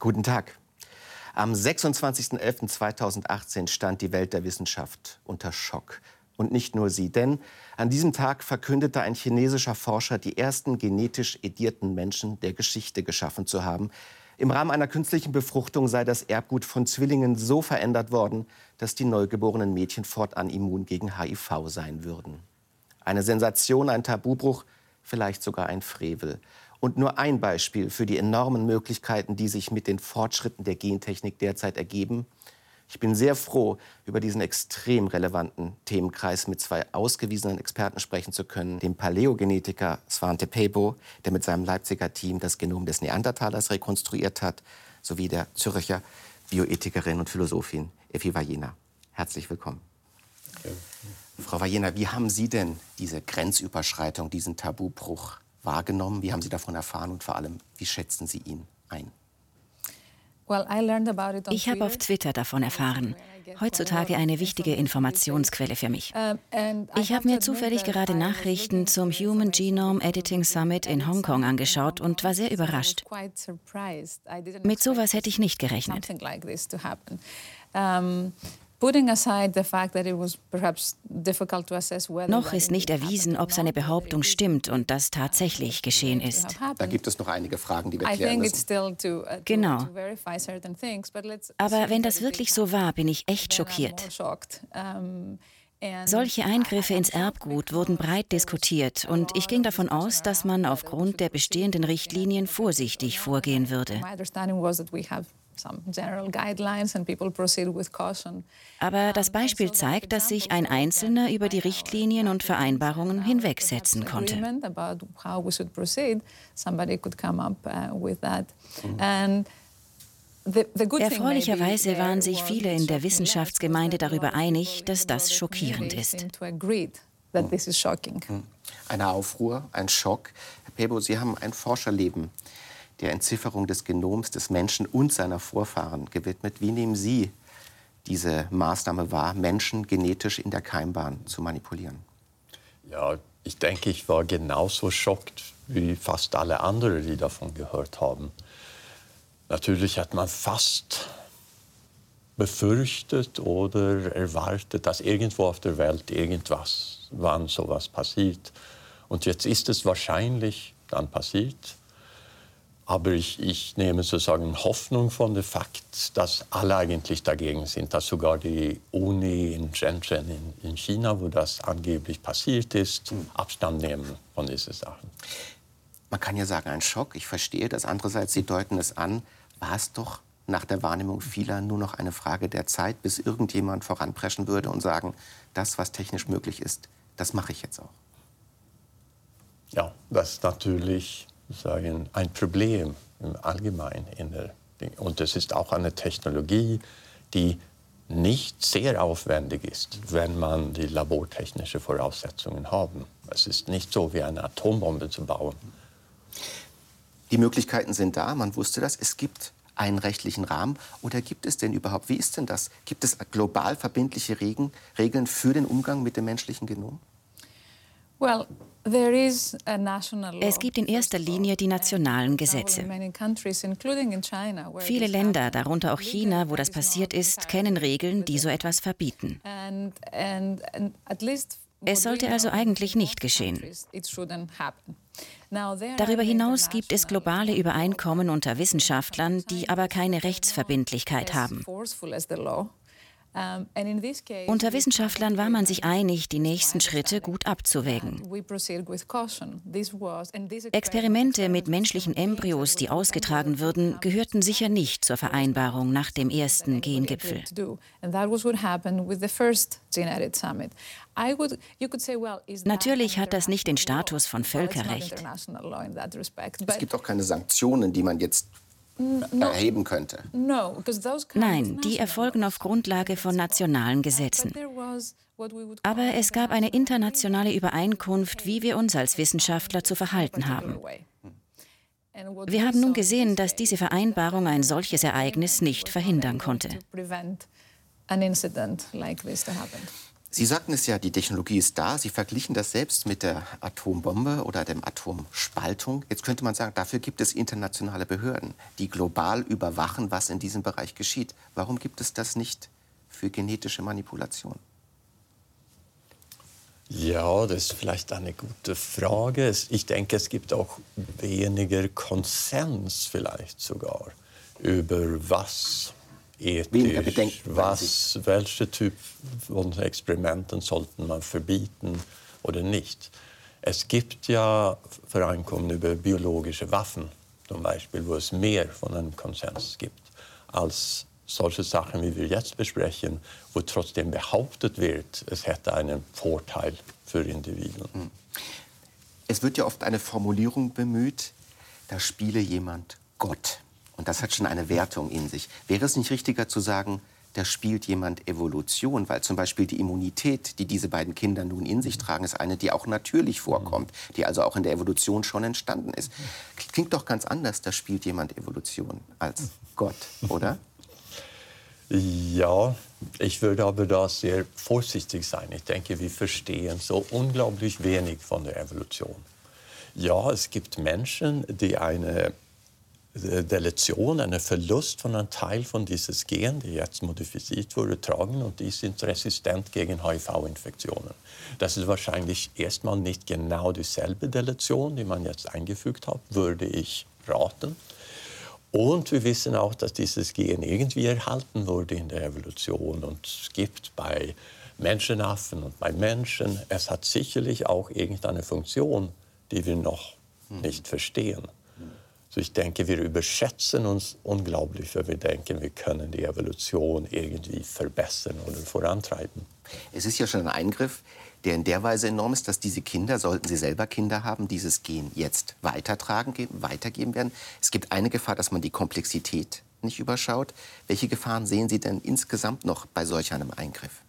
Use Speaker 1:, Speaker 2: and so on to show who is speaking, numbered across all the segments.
Speaker 1: Guten Tag. Am 26.11.2018 stand die Welt der Wissenschaft unter Schock. Und nicht nur sie, denn an diesem Tag verkündete ein chinesischer Forscher, die ersten genetisch edierten Menschen der Geschichte geschaffen zu haben. Im Rahmen einer künstlichen Befruchtung sei das Erbgut von Zwillingen so verändert worden, dass die neugeborenen Mädchen fortan immun gegen HIV sein würden. Eine Sensation, ein Tabubruch, vielleicht sogar ein Frevel. Und nur ein Beispiel für die enormen Möglichkeiten, die sich mit den Fortschritten der Gentechnik derzeit ergeben. Ich bin sehr froh, über diesen extrem relevanten Themenkreis mit zwei ausgewiesenen Experten sprechen zu können. Dem Paläogenetiker Svante Pebo, der mit seinem Leipziger Team das Genom des Neandertalers rekonstruiert hat, sowie der Zürcher Bioethikerin und Philosophin Effi Vajena. Herzlich willkommen. Ja. Frau Vajena, wie haben Sie denn diese Grenzüberschreitung, diesen Tabubruch wahrgenommen? Wie haben Sie davon erfahren und vor allem, wie schätzen Sie ihn ein?
Speaker 2: Ich habe auf Twitter davon erfahren. Heutzutage eine wichtige Informationsquelle für mich. Ich habe mir zufällig gerade Nachrichten zum Human Genome Editing Summit in Hongkong angeschaut und war sehr überrascht. Mit sowas hätte ich nicht gerechnet. Noch ist nicht erwiesen, ob seine Behauptung stimmt und das tatsächlich geschehen ist.
Speaker 1: Da gibt es noch einige Fragen, die wir klären müssen. Uh,
Speaker 2: genau. Aber wenn das wirklich so war, bin ich echt schockiert. Solche Eingriffe ins Erbgut wurden breit diskutiert und ich ging davon aus, dass man aufgrund der bestehenden Richtlinien vorsichtig vorgehen würde. Aber das Beispiel zeigt, dass sich ein Einzelner über die Richtlinien und Vereinbarungen hinwegsetzen konnte. Erfreulicherweise waren sich viele in der Wissenschaftsgemeinde darüber einig, dass das schockierend ist.
Speaker 1: Eine Aufruhr, ein Schock. Herr Pebo, Sie haben ein Forscherleben der Entzifferung des Genoms des Menschen und seiner Vorfahren gewidmet. Wie nehmen Sie diese Maßnahme wahr, Menschen genetisch in der Keimbahn zu manipulieren?
Speaker 3: Ja, ich denke, ich war genauso schockt wie fast alle anderen, die davon gehört haben. Natürlich hat man fast befürchtet oder erwartet, dass irgendwo auf der Welt irgendwas, wann sowas passiert. Und jetzt ist es wahrscheinlich dann passiert. Aber ich, ich, nehme sozusagen Hoffnung von dem Fakt, dass alle eigentlich dagegen sind, dass sogar die Uni in Shenzhen in, in China, wo das angeblich passiert ist, mhm. Abstand nehmen von diesen Sachen.
Speaker 1: Man kann ja sagen, ein Schock, ich verstehe das. Andererseits, Sie deuten es an, war es doch nach der Wahrnehmung vieler nur noch eine Frage der Zeit, bis irgendjemand voranpreschen würde und sagen, das, was technisch möglich ist, das mache ich jetzt auch.
Speaker 3: Ja, das ist natürlich sagen, ein Problem im Allgemeinen. Und es ist auch eine Technologie, die nicht sehr aufwendig ist, wenn man die labortechnischen Voraussetzungen haben. Es ist nicht so wie eine Atombombe zu bauen.
Speaker 1: Die Möglichkeiten sind da, man wusste das. Es gibt einen rechtlichen Rahmen. Oder gibt es denn überhaupt, wie ist denn das? Gibt es global verbindliche Regeln für den Umgang mit dem menschlichen Genom?
Speaker 2: Es gibt in erster Linie die nationalen Gesetze. Viele Länder, darunter auch China, wo das passiert ist, kennen Regeln, die so etwas verbieten. Es sollte also eigentlich nicht geschehen. Darüber hinaus gibt es globale Übereinkommen unter Wissenschaftlern, die aber keine Rechtsverbindlichkeit haben. Unter Wissenschaftlern war man sich einig, die nächsten Schritte gut abzuwägen. Experimente mit menschlichen Embryos, die ausgetragen würden, gehörten sicher nicht zur Vereinbarung nach dem ersten Gengipfel. Natürlich hat das nicht den Status von Völkerrecht.
Speaker 1: Es gibt auch keine Sanktionen, die man jetzt erheben könnte?
Speaker 2: Nein, die erfolgen auf Grundlage von nationalen Gesetzen. Aber es gab eine internationale Übereinkunft, wie wir uns als Wissenschaftler zu verhalten haben. Wir haben nun gesehen, dass diese Vereinbarung ein solches Ereignis nicht verhindern konnte.
Speaker 1: Sie sagten es ja, die Technologie ist da. Sie verglichen das selbst mit der Atombombe oder der Atomspaltung. Jetzt könnte man sagen, dafür gibt es internationale Behörden, die global überwachen, was in diesem Bereich geschieht. Warum gibt es das nicht für genetische Manipulation?
Speaker 3: Ja, das ist vielleicht eine gute Frage. Ich denke, es gibt auch weniger Konsens vielleicht sogar über was ethisch, was, welche Typ von Experimenten sollten man verbieten oder nicht. Es gibt ja Vereinkommen über biologische Waffen, zum Beispiel, wo es mehr von einem Konsens gibt als solche Sachen, wie wir jetzt besprechen, wo trotzdem behauptet wird, es hätte einen Vorteil für Individuen. Hm.
Speaker 1: Es wird ja oft eine Formulierung bemüht, da spiele jemand Gott. Und das hat schon eine Wertung in sich. Wäre es nicht richtiger zu sagen, da spielt jemand Evolution, weil zum Beispiel die Immunität, die diese beiden Kinder nun in sich tragen, ist eine, die auch natürlich vorkommt, die also auch in der Evolution schon entstanden ist. Klingt doch ganz anders, da spielt jemand Evolution als Gott, oder?
Speaker 3: Ja, ich würde aber da sehr vorsichtig sein. Ich denke, wir verstehen so unglaublich wenig von der Evolution. Ja, es gibt Menschen, die eine Deletion, einen Verlust von einem Teil von dieses Gen, die jetzt modifiziert wurde, tragen und die sind resistent gegen HIV-Infektionen. Das ist wahrscheinlich erstmal nicht genau dieselbe Deletion, die man jetzt eingefügt hat, würde ich raten. Und wir wissen auch, dass dieses Gen irgendwie erhalten wurde in der Evolution und es gibt bei Menschenaffen und bei Menschen, es hat sicherlich auch irgendeine Funktion, die wir noch hm. nicht verstehen. Also ich denke, wir überschätzen uns unglaublich, wenn wir denken, wir können die Evolution irgendwie verbessern oder vorantreiben.
Speaker 1: Es ist ja schon ein Eingriff, der in der Weise enorm ist, dass diese Kinder, sollten sie selber Kinder haben, dieses Gen jetzt weitertragen, weitergeben werden. Es gibt eine Gefahr, dass man die Komplexität nicht überschaut. Welche Gefahren sehen Sie denn insgesamt noch bei solch einem Eingriff?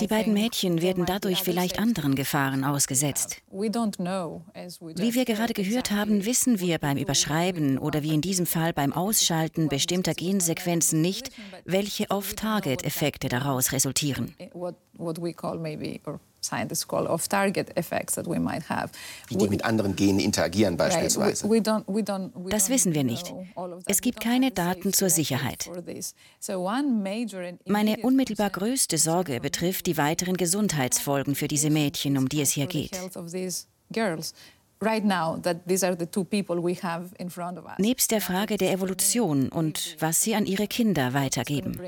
Speaker 2: Die beiden Mädchen werden dadurch vielleicht anderen Gefahren ausgesetzt. Wie wir gerade gehört haben, wissen wir beim Überschreiben oder wie in diesem Fall beim Ausschalten bestimmter Gensequenzen nicht, welche Off-Target-Effekte daraus resultieren
Speaker 1: scientists call off-target effects that we might have. Wie die mit anderen Genen interagieren beispielsweise.
Speaker 2: Das wissen wir nicht. Es gibt keine Daten zur Sicherheit. Meine unmittelbar größte Sorge betrifft die weiteren Gesundheitsfolgen für diese Mädchen, um die es hier geht. Nebst der Frage der Evolution und was sie an ihre Kinder weitergeben.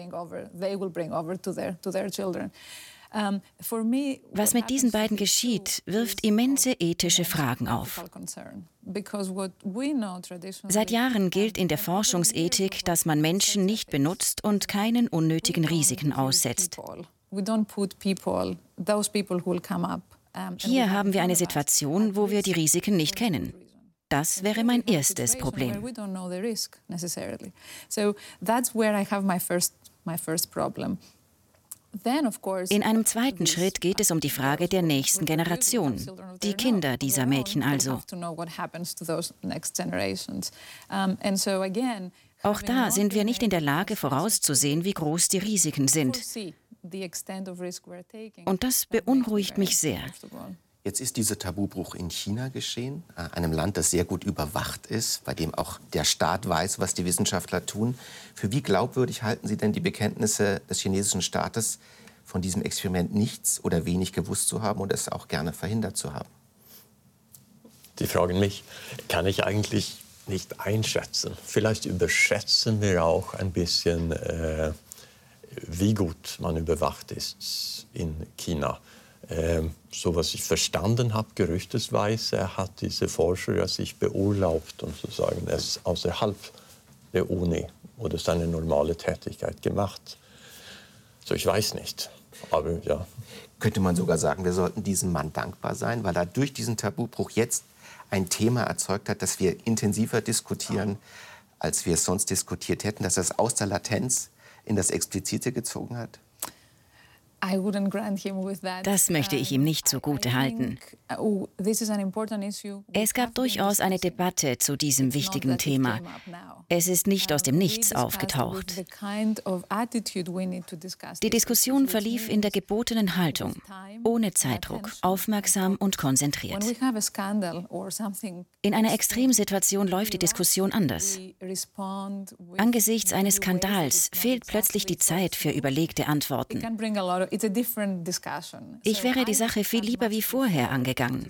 Speaker 2: Was mit diesen beiden geschieht, wirft immense ethische Fragen auf. Seit Jahren gilt in der Forschungsethik, dass man Menschen nicht benutzt und keinen unnötigen Risiken aussetzt. Hier haben wir eine Situation, wo wir die Risiken nicht kennen. Das wäre mein erstes Problem. In einem zweiten Schritt geht es um die Frage der nächsten Generation, die Kinder dieser Mädchen also. Auch da sind wir nicht in der Lage vorauszusehen, wie groß die Risiken sind. Und das beunruhigt mich sehr.
Speaker 1: Jetzt ist dieser Tabubruch in China geschehen, äh, einem Land, das sehr gut überwacht ist, bei dem auch der Staat weiß, was die Wissenschaftler tun. Für wie glaubwürdig halten Sie denn die Bekenntnisse des chinesischen Staates, von diesem Experiment nichts oder wenig gewusst zu haben und es auch gerne verhindert zu haben?
Speaker 3: Die fragen mich, kann ich eigentlich nicht einschätzen. Vielleicht überschätzen wir auch ein bisschen, äh, wie gut man überwacht ist in China. Ähm, so was ich verstanden habe, gerüchtesweise hat diese Forscher ja sich beurlaubt und sozusagen es außerhalb der Uni oder seine normale Tätigkeit gemacht. So, ich weiß nicht, aber ja.
Speaker 1: Könnte man sogar sagen, wir sollten diesem Mann dankbar sein, weil er durch diesen Tabubruch jetzt ein Thema erzeugt hat, das wir intensiver diskutieren, als wir es sonst diskutiert hätten, dass er es aus der Latenz in das Explizite gezogen hat?
Speaker 2: Das möchte ich ihm nicht zugute halten. Uh, es gab durchaus eine Debatte zu diesem wichtigen Thema. Es ist nicht aus dem Nichts aufgetaucht. Die Diskussion verlief in der gebotenen Haltung, ohne Zeitdruck, aufmerksam und konzentriert. In einer Extremsituation läuft die Diskussion anders. Angesichts eines Skandals fehlt plötzlich die Zeit für überlegte Antworten. Ich wäre die Sache viel lieber wie vorher angegangen.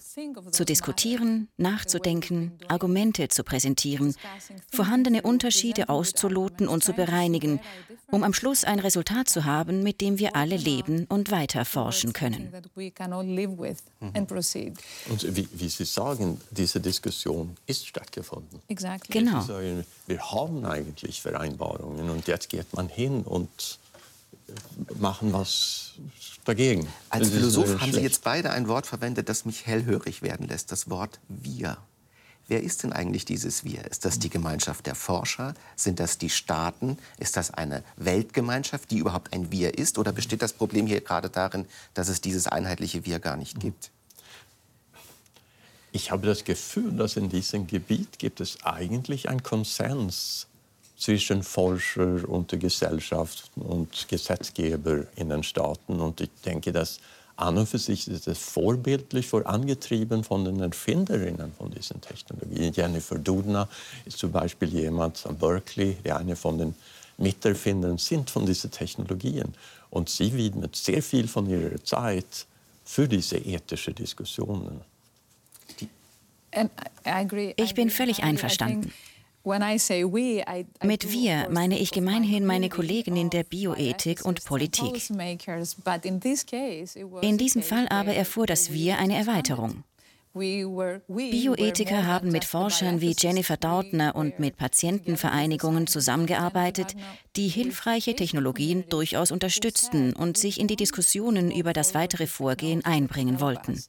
Speaker 2: Zu diskutieren, nachzudenken, Argumente zu präsentieren, vorhandene Unterschiede auszuloten und zu bereinigen, um am Schluss ein Resultat zu haben, mit dem wir alle leben und weiter forschen können.
Speaker 3: Mhm. Und wie, wie, Sie sagen, diese Diskussion ist stattgefunden.
Speaker 2: Genau.
Speaker 3: Sagen, wir haben eigentlich Vereinbarungen und jetzt geht man hin und machen was dagegen.
Speaker 1: Als Philosoph haben Sie jetzt beide ein Wort verwendet, das mich hellhörig werden lässt, das Wort wir. Wer ist denn eigentlich dieses Wir? Ist das die Gemeinschaft der Forscher? Sind das die Staaten? Ist das eine Weltgemeinschaft, die überhaupt ein Wir ist? Oder besteht das Problem hier gerade darin, dass es dieses einheitliche Wir gar nicht gibt?
Speaker 3: Ich habe das Gefühl, dass in diesem Gebiet gibt es eigentlich einen Konsens zwischen Forscher und der Gesellschaft und Gesetzgeber in den Staaten. Und ich denke, dass an und für sich ist es vorbildlich vorangetrieben von den Erfinderinnen von diesen Technologien. Jennifer Doudna ist zum Beispiel jemand an Berkeley, der eine von den Miterfindern sind von diesen Technologien. Und sie widmet sehr viel von ihrer Zeit für diese ethischen Diskussionen.
Speaker 2: Ich bin völlig einverstanden. Mit wir meine ich gemeinhin meine Kollegen in der Bioethik und Politik. In diesem Fall aber erfuhr das Wir eine Erweiterung. Bioethiker haben mit Forschern wie Jennifer Dautner und mit Patientenvereinigungen zusammengearbeitet, die hilfreiche Technologien durchaus unterstützten und sich in die Diskussionen über das weitere Vorgehen einbringen wollten.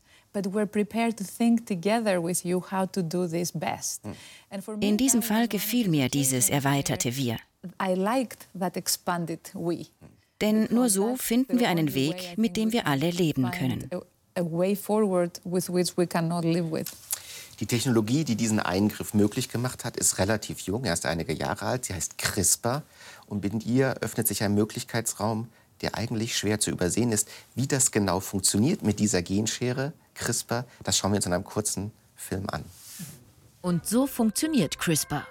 Speaker 2: In diesem Fall gefiel mir dieses erweiterte Wir. Denn nur so finden wir einen Weg, mit dem wir alle leben können.
Speaker 1: Die Technologie, die diesen Eingriff möglich gemacht hat, ist relativ jung, erst einige Jahre alt. Sie heißt CRISPR. Und mit ihr öffnet sich ein Möglichkeitsraum, der eigentlich schwer zu übersehen ist. Wie das genau funktioniert mit dieser Genschere, CRISPR, das schauen wir uns in einem kurzen Film an.
Speaker 4: Und so funktioniert CRISPR.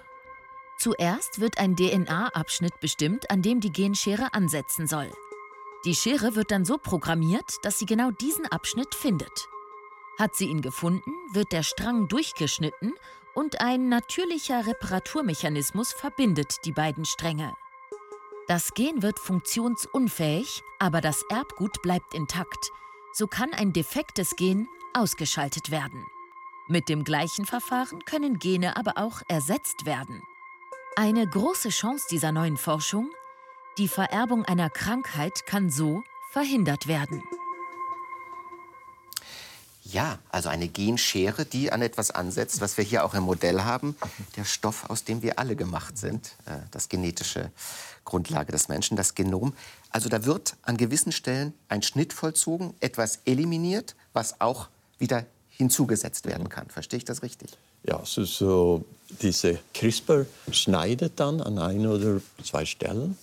Speaker 4: Zuerst wird ein DNA-Abschnitt bestimmt, an dem die Genschere ansetzen soll. Die Schere wird dann so programmiert, dass sie genau diesen Abschnitt findet. Hat sie ihn gefunden, wird der Strang durchgeschnitten und ein natürlicher Reparaturmechanismus verbindet die beiden Stränge. Das Gen wird funktionsunfähig, aber das Erbgut bleibt intakt. So kann ein defektes Gen ausgeschaltet werden. Mit dem gleichen Verfahren können Gene aber auch ersetzt werden. Eine große Chance dieser neuen Forschung? Die Vererbung einer Krankheit kann so verhindert werden.
Speaker 1: Ja, also eine Genschere, die an etwas ansetzt, was wir hier auch im Modell haben. Der Stoff, aus dem wir alle gemacht sind, äh, das genetische Grundlage des Menschen, das Genom. Also da wird an gewissen Stellen ein Schnitt vollzogen, etwas eliminiert, was auch wieder hinzugesetzt werden kann. Verstehe ich das richtig?
Speaker 3: Ja, also so diese CRISPR schneidet dann an ein oder zwei Stellen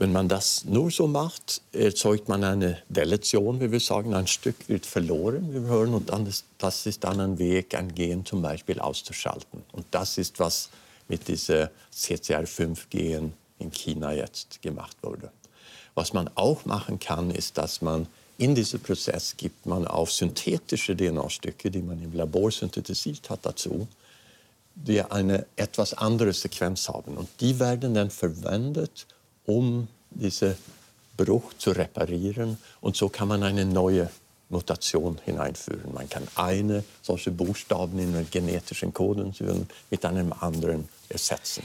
Speaker 3: wenn man das nur so macht, erzeugt man eine Deletion, wie wir sagen. Ein Stück wird verloren, wie wir hören, und dann ist, das ist dann ein Weg, ein Gen zum Beispiel auszuschalten. Und das ist, was mit dieser CCR5-Gen in China jetzt gemacht wurde. Was man auch machen kann, ist, dass man in diesem Prozess gibt man auf synthetische DNA-Stücke, die man im Labor synthetisiert hat, dazu, die eine etwas andere Sequenz haben. Und die werden dann verwendet, um diesen Bruch zu reparieren. Und so kann man eine neue Mutation hineinführen. Man kann eine solche Buchstaben in den genetischen Code mit einem anderen ersetzen.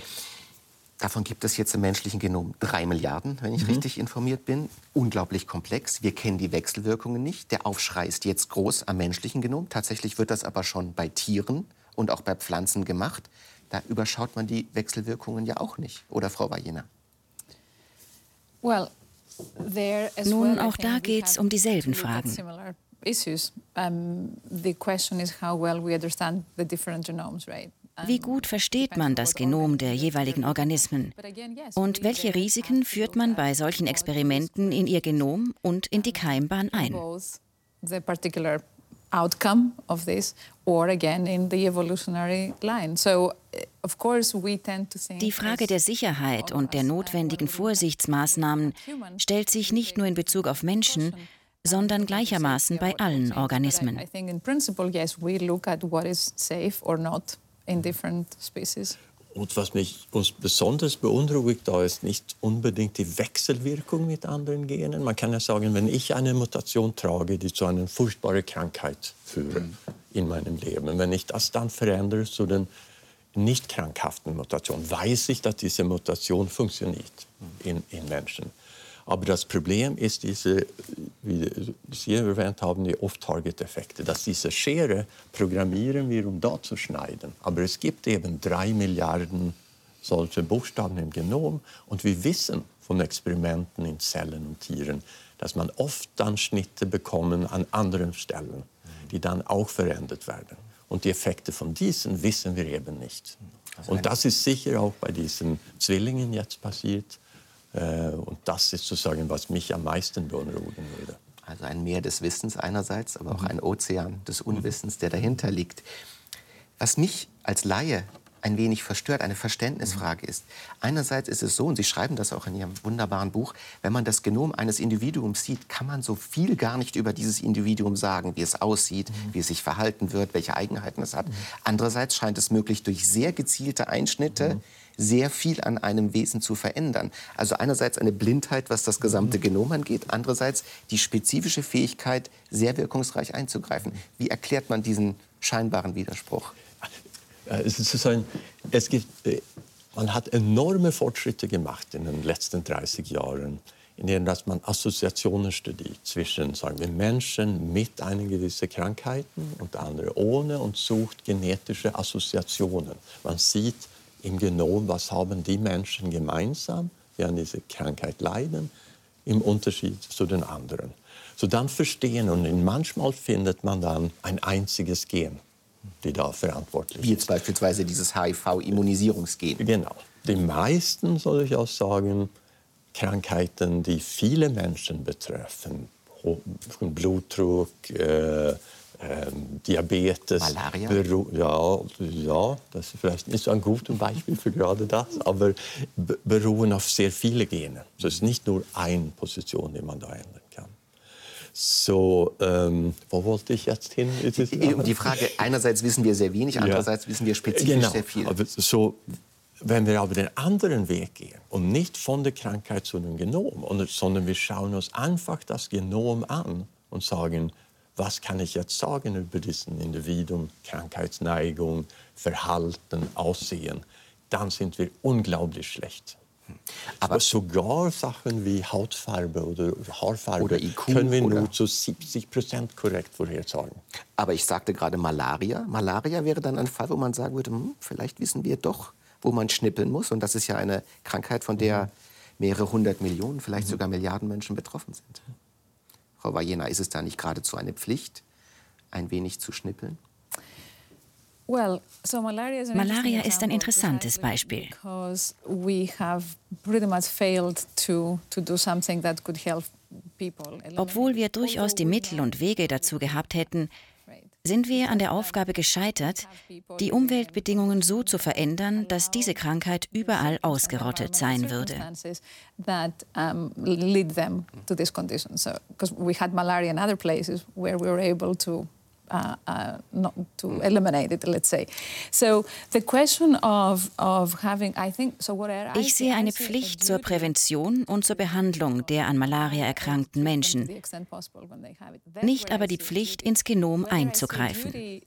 Speaker 1: Davon gibt es jetzt im menschlichen Genom drei Milliarden, wenn ich mhm. richtig informiert bin. Unglaublich komplex. Wir kennen die Wechselwirkungen nicht. Der Aufschrei ist jetzt groß am menschlichen Genom. Tatsächlich wird das aber schon bei Tieren und auch bei Pflanzen gemacht. Da überschaut man die Wechselwirkungen ja auch nicht, oder Frau Wajena?
Speaker 2: Nun, auch da geht es um dieselben Fragen. Wie gut versteht man das Genom der jeweiligen Organismen? Und welche Risiken führt man bei solchen Experimenten in ihr Genom und in die Keimbahn ein? outcome of this or again in the evolutionary line. So of course we tend to think Die Frage der Sicherheit und der notwendigen Vorsichtsmaßnahmen stellt sich nicht nur in Bezug auf Menschen, sondern gleichermaßen bei allen Organismen. I think in principle yes we look at what is safe or not in different species.
Speaker 3: Und was mich uns besonders beunruhigt, da ist nicht unbedingt die Wechselwirkung mit anderen Genen. Man kann ja sagen, wenn ich eine Mutation trage, die zu einer furchtbaren Krankheit führt mhm. in meinem Leben, wenn ich das dann verändere zu den nicht krankhaften Mutationen, weiß ich, dass diese Mutation funktioniert in, in Menschen. Aber das Problem ist diese, wie Sie erwähnt haben, die Off-Target-Effekte. Dass diese Schere programmieren wir, um da zu schneiden. Aber es gibt eben drei Milliarden solche Buchstaben im Genom. Und wir wissen von Experimenten in Zellen und Tieren, dass man oft dann Schnitte bekommen an anderen Stellen, die dann auch verändert werden. Und die Effekte von diesen wissen wir eben nicht. Und das ist sicher auch bei diesen Zwillingen jetzt passiert. Äh, und das ist sozusagen, was mich am meisten beunruhigen würde.
Speaker 1: Also ein Meer des Wissens einerseits, aber auch mhm. ein Ozean des Unwissens, der dahinter liegt. Was mich als Laie ein wenig verstört, eine Verständnisfrage ist. Einerseits ist es so, und Sie schreiben das auch in Ihrem wunderbaren Buch, wenn man das Genom eines Individuums sieht, kann man so viel gar nicht über dieses Individuum sagen, wie es aussieht, mhm. wie es sich verhalten wird, welche Eigenheiten es hat. Mhm. Andererseits scheint es möglich, durch sehr gezielte Einschnitte mhm sehr viel an einem Wesen zu verändern. Also einerseits eine Blindheit, was das gesamte mhm. Genom angeht, andererseits die spezifische Fähigkeit, sehr wirkungsreich einzugreifen. Wie erklärt man diesen scheinbaren Widerspruch?
Speaker 3: Äh, es, ist ein, es gibt, äh, man hat enorme Fortschritte gemacht in den letzten 30 Jahren, in denen dass man Assoziationen studiert zwischen sagen wir, Menschen mit einer gewissen Krankheiten und anderen ohne und sucht genetische Assoziationen. Man sieht im Genom, was haben die Menschen gemeinsam, die an dieser Krankheit leiden, im Unterschied zu den anderen. So dann verstehen und manchmal findet man dann ein einziges Gen, die da verantwortlich
Speaker 1: Wie jetzt beispielsweise dieses HIV-Immunisierungsgen.
Speaker 3: Genau. Die meisten, soll ich auch sagen, Krankheiten, die viele Menschen betreffen, Blutdruck, äh, ähm, Diabetes,
Speaker 1: Malaria?
Speaker 3: ja, ja, das ist vielleicht nicht so ein gutes Beispiel für gerade das, aber beruhen auf sehr viele Gene. Also es ist nicht nur eine Position, die man da ändern kann. So, ähm, wo wollte ich jetzt hin?
Speaker 1: Um die Frage, einerseits wissen wir sehr wenig, andererseits ja. wissen wir spezifisch genau. sehr viel.
Speaker 3: Aber so, wenn wir aber den anderen Weg gehen und nicht von der Krankheit zu dem Genom, sondern wir schauen uns einfach das Genom an und sagen, was kann ich jetzt sagen über diesen Individuum, Krankheitsneigung, Verhalten, Aussehen, dann sind wir unglaublich schlecht. Aber sogar Sachen wie Hautfarbe oder Haarfarbe oder IQ können wir nur zu 70 Prozent korrekt vorhersagen.
Speaker 1: Aber ich sagte gerade Malaria. Malaria wäre dann ein Fall, wo man sagen würde, hm, vielleicht wissen wir doch, wo man schnippeln muss. Und das ist ja eine Krankheit, von der mehrere hundert Millionen, vielleicht mhm. sogar Milliarden Menschen betroffen sind. Frau Vajena, ist es da nicht geradezu eine Pflicht, ein wenig zu schnippeln?
Speaker 2: Malaria ist ein interessantes Beispiel. Obwohl wir durchaus die Mittel und Wege dazu gehabt hätten, sind wir an der Aufgabe gescheitert, die Umweltbedingungen so zu verändern, dass diese Krankheit überall ausgerottet sein würde. Uh, uh, not to eliminate it, let's say. So the question of, of having, I think, so what I ich sehe eine Pflicht zur Prävention und zur Behandlung der an Malaria erkrankten Menschen, nicht aber die Pflicht, ins Genom einzugreifen.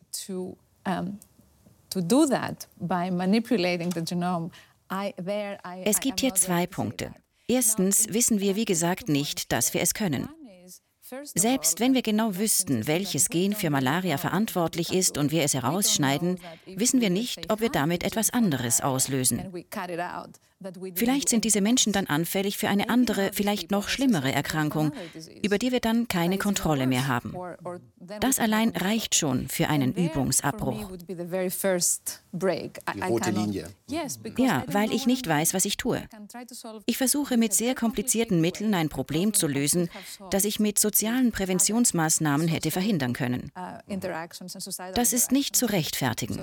Speaker 2: Es gibt hier zwei Punkte. Erstens wissen wir, wie gesagt, nicht, dass wir es können. Selbst wenn wir genau wüssten, welches Gen für Malaria verantwortlich ist und wir es herausschneiden, wissen wir nicht, ob wir damit etwas anderes auslösen. Vielleicht sind diese Menschen dann anfällig für eine andere, vielleicht noch schlimmere Erkrankung, über die wir dann keine Kontrolle mehr haben. Das allein reicht schon für einen Übungsabbruch.
Speaker 1: Die rote Linie.
Speaker 2: Ja, weil ich nicht weiß, was ich tue. Ich versuche mit sehr komplizierten Mitteln ein Problem zu lösen, das ich mit sozialen Präventionsmaßnahmen hätte verhindern können. Das ist nicht zu rechtfertigen.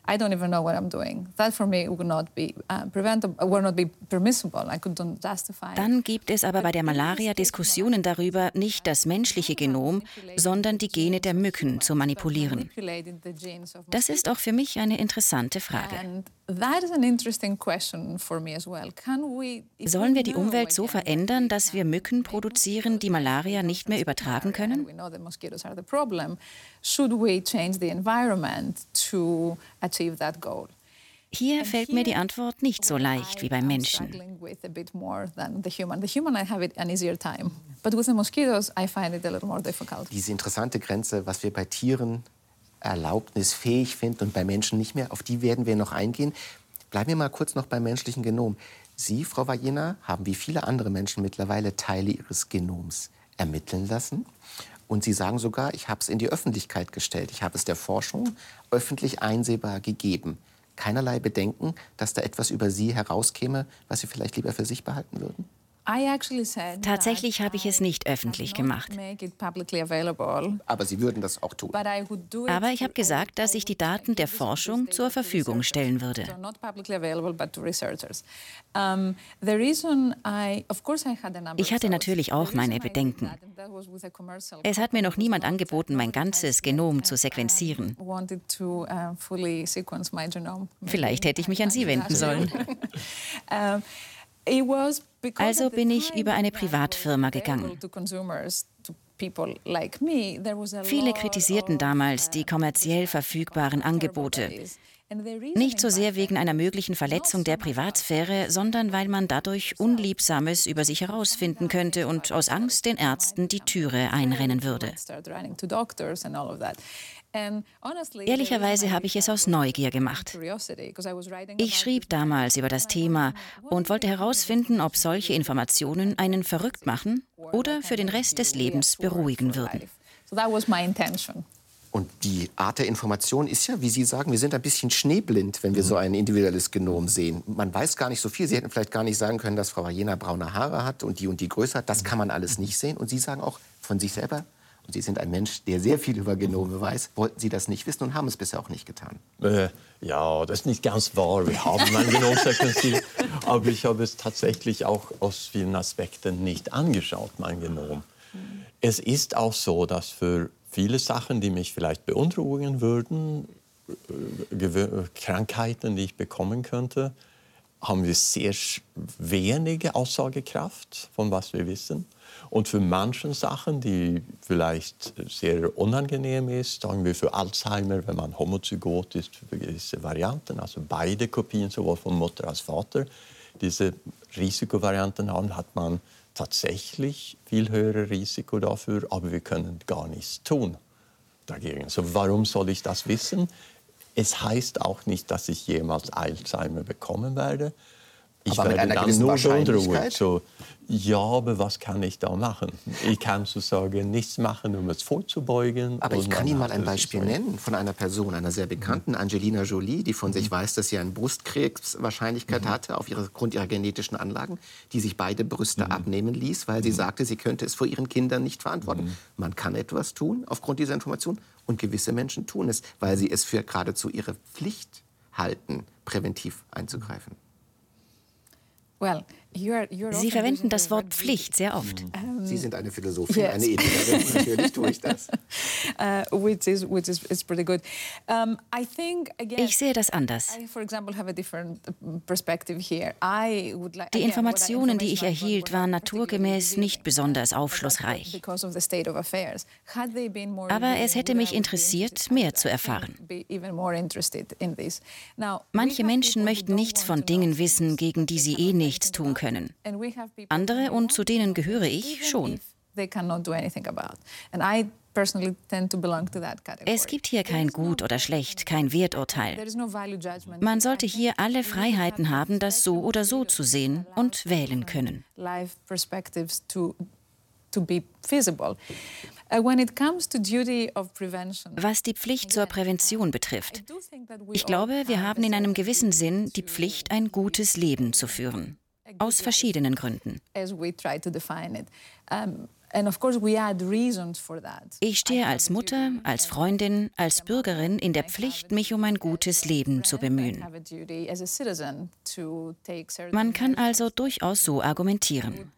Speaker 2: I don't even know what I'm doing. That for me would not be uh, preventable, would not be permissible. I couldn't justify. Dann gibt es aber bei der Malaria Diskussionen darüber, nicht das menschliche Genom, sondern die Gene der Mücken zu manipulieren. Das ist auch für mich eine interessante Frage. Sollen wir die Umwelt so verändern, dass wir Mücken produzieren, die Malaria nicht mehr übertragen können? Should we change the environment to achieve that goal? Hier fällt mir die Antwort nicht so leicht wie beim Menschen.
Speaker 1: Diese interessante Grenze, was wir bei Tieren erlaubnisfähig finden und bei Menschen nicht mehr, auf die werden wir noch eingehen. Bleiben wir mal kurz noch beim menschlichen Genom. Sie, Frau Vajena, haben wie viele andere Menschen mittlerweile Teile Ihres Genoms ermitteln lassen. Und Sie sagen sogar, ich habe es in die Öffentlichkeit gestellt. Ich habe es der Forschung öffentlich einsehbar gegeben. Keinerlei Bedenken, dass da etwas über Sie herauskäme, was Sie vielleicht lieber für sich behalten würden?
Speaker 2: Tatsächlich habe ich es nicht öffentlich gemacht.
Speaker 1: Aber Sie würden das auch tun.
Speaker 2: Aber ich habe gesagt, dass ich die Daten der Forschung zur Verfügung stellen würde. Ich hatte natürlich auch meine Bedenken. Es hat mir noch niemand angeboten, mein ganzes Genom zu sequenzieren. Vielleicht hätte ich mich an Sie wenden sollen. Also bin ich über eine Privatfirma gegangen. Viele kritisierten damals die kommerziell verfügbaren Angebote. Nicht so sehr wegen einer möglichen Verletzung der Privatsphäre, sondern weil man dadurch Unliebsames über sich herausfinden könnte und aus Angst den Ärzten die Türe einrennen würde. Ehrlicherweise habe ich es aus Neugier gemacht. Ich schrieb damals über das Thema und wollte herausfinden, ob solche Informationen einen verrückt machen oder für den Rest des Lebens beruhigen würden.
Speaker 1: Und die Art der Information ist ja, wie Sie sagen, wir sind ein bisschen schneeblind, wenn wir so ein individuelles Genom sehen. Man weiß gar nicht so viel. Sie hätten vielleicht gar nicht sagen können, dass Frau Jena braune Haare hat und die und die Größe hat. Das kann man alles nicht sehen. Und Sie sagen auch von sich selber, und Sie sind ein Mensch, der sehr viel über Genome weiß. Wollten Sie das nicht wissen und haben es bisher auch nicht getan?
Speaker 3: Äh, ja, das ist nicht ganz wahr. Wir haben mein Genom sequenziert. aber ich habe es tatsächlich auch aus vielen Aspekten nicht angeschaut, mein Genom. Es ist auch so, dass für viele Sachen, die mich vielleicht beunruhigen würden, äh, Krankheiten, die ich bekommen könnte, haben wir sehr wenige Aussagekraft von was wir wissen. Und für manche Sachen, die vielleicht sehr unangenehm ist, sagen wir für Alzheimer, wenn man homozygot ist, für gewisse Varianten, also beide Kopien, sowohl von Mutter als Vater, diese Risikovarianten haben, hat man tatsächlich viel höheres Risiko dafür, aber wir können gar nichts tun dagegen. So, warum soll ich das wissen? Es heißt auch nicht, dass ich jemals Alzheimer bekommen werde.
Speaker 1: Ich aber werde mit einer dann nur Wahrscheinlichkeit?
Speaker 3: So, ja, aber was kann ich da machen? Ich kann sozusagen nichts machen, um es vorzubeugen.
Speaker 1: Aber ich kann Ihnen mal ein Beispiel nennen von einer Person, einer sehr bekannten, Angelina Jolie, die von sich mhm. weiß, dass sie eine Brustkrebswahrscheinlichkeit mhm. hatte aufgrund ihrer genetischen Anlagen, die sich beide Brüste mhm. abnehmen ließ, weil sie mhm. sagte, sie könnte es vor ihren Kindern nicht verantworten. Mhm. Man kann etwas tun aufgrund dieser Information und gewisse Menschen tun es, weil sie es für geradezu ihre Pflicht halten, präventiv einzugreifen.
Speaker 2: Well, Sie verwenden das Wort Pflicht sehr oft.
Speaker 1: Sie sind eine Philosophin, yes. eine Ethikerin. Natürlich tue ich das.
Speaker 2: Uh, ich sehe das anders. Die Informationen, die ich erhielt, waren naturgemäß nicht besonders aufschlussreich. Aber es hätte mich interessiert, mehr zu erfahren. Manche Menschen möchten nichts von Dingen wissen, gegen die sie eh nichts tun können. Andere, und zu denen gehöre ich, schon. Es gibt hier kein Gut oder Schlecht, kein Werturteil. Man sollte hier alle Freiheiten haben, das so oder so zu sehen und wählen können. Uh, Was die Pflicht zur Prävention betrifft, ich glaube, wir haben in einem gewissen Sinn die Pflicht, ein gutes Leben zu führen. Aus verschiedenen Gründen. Ich stehe als Mutter, als Freundin, als Bürgerin in der Pflicht, mich um ein gutes Leben zu bemühen. Man kann also durchaus so argumentieren.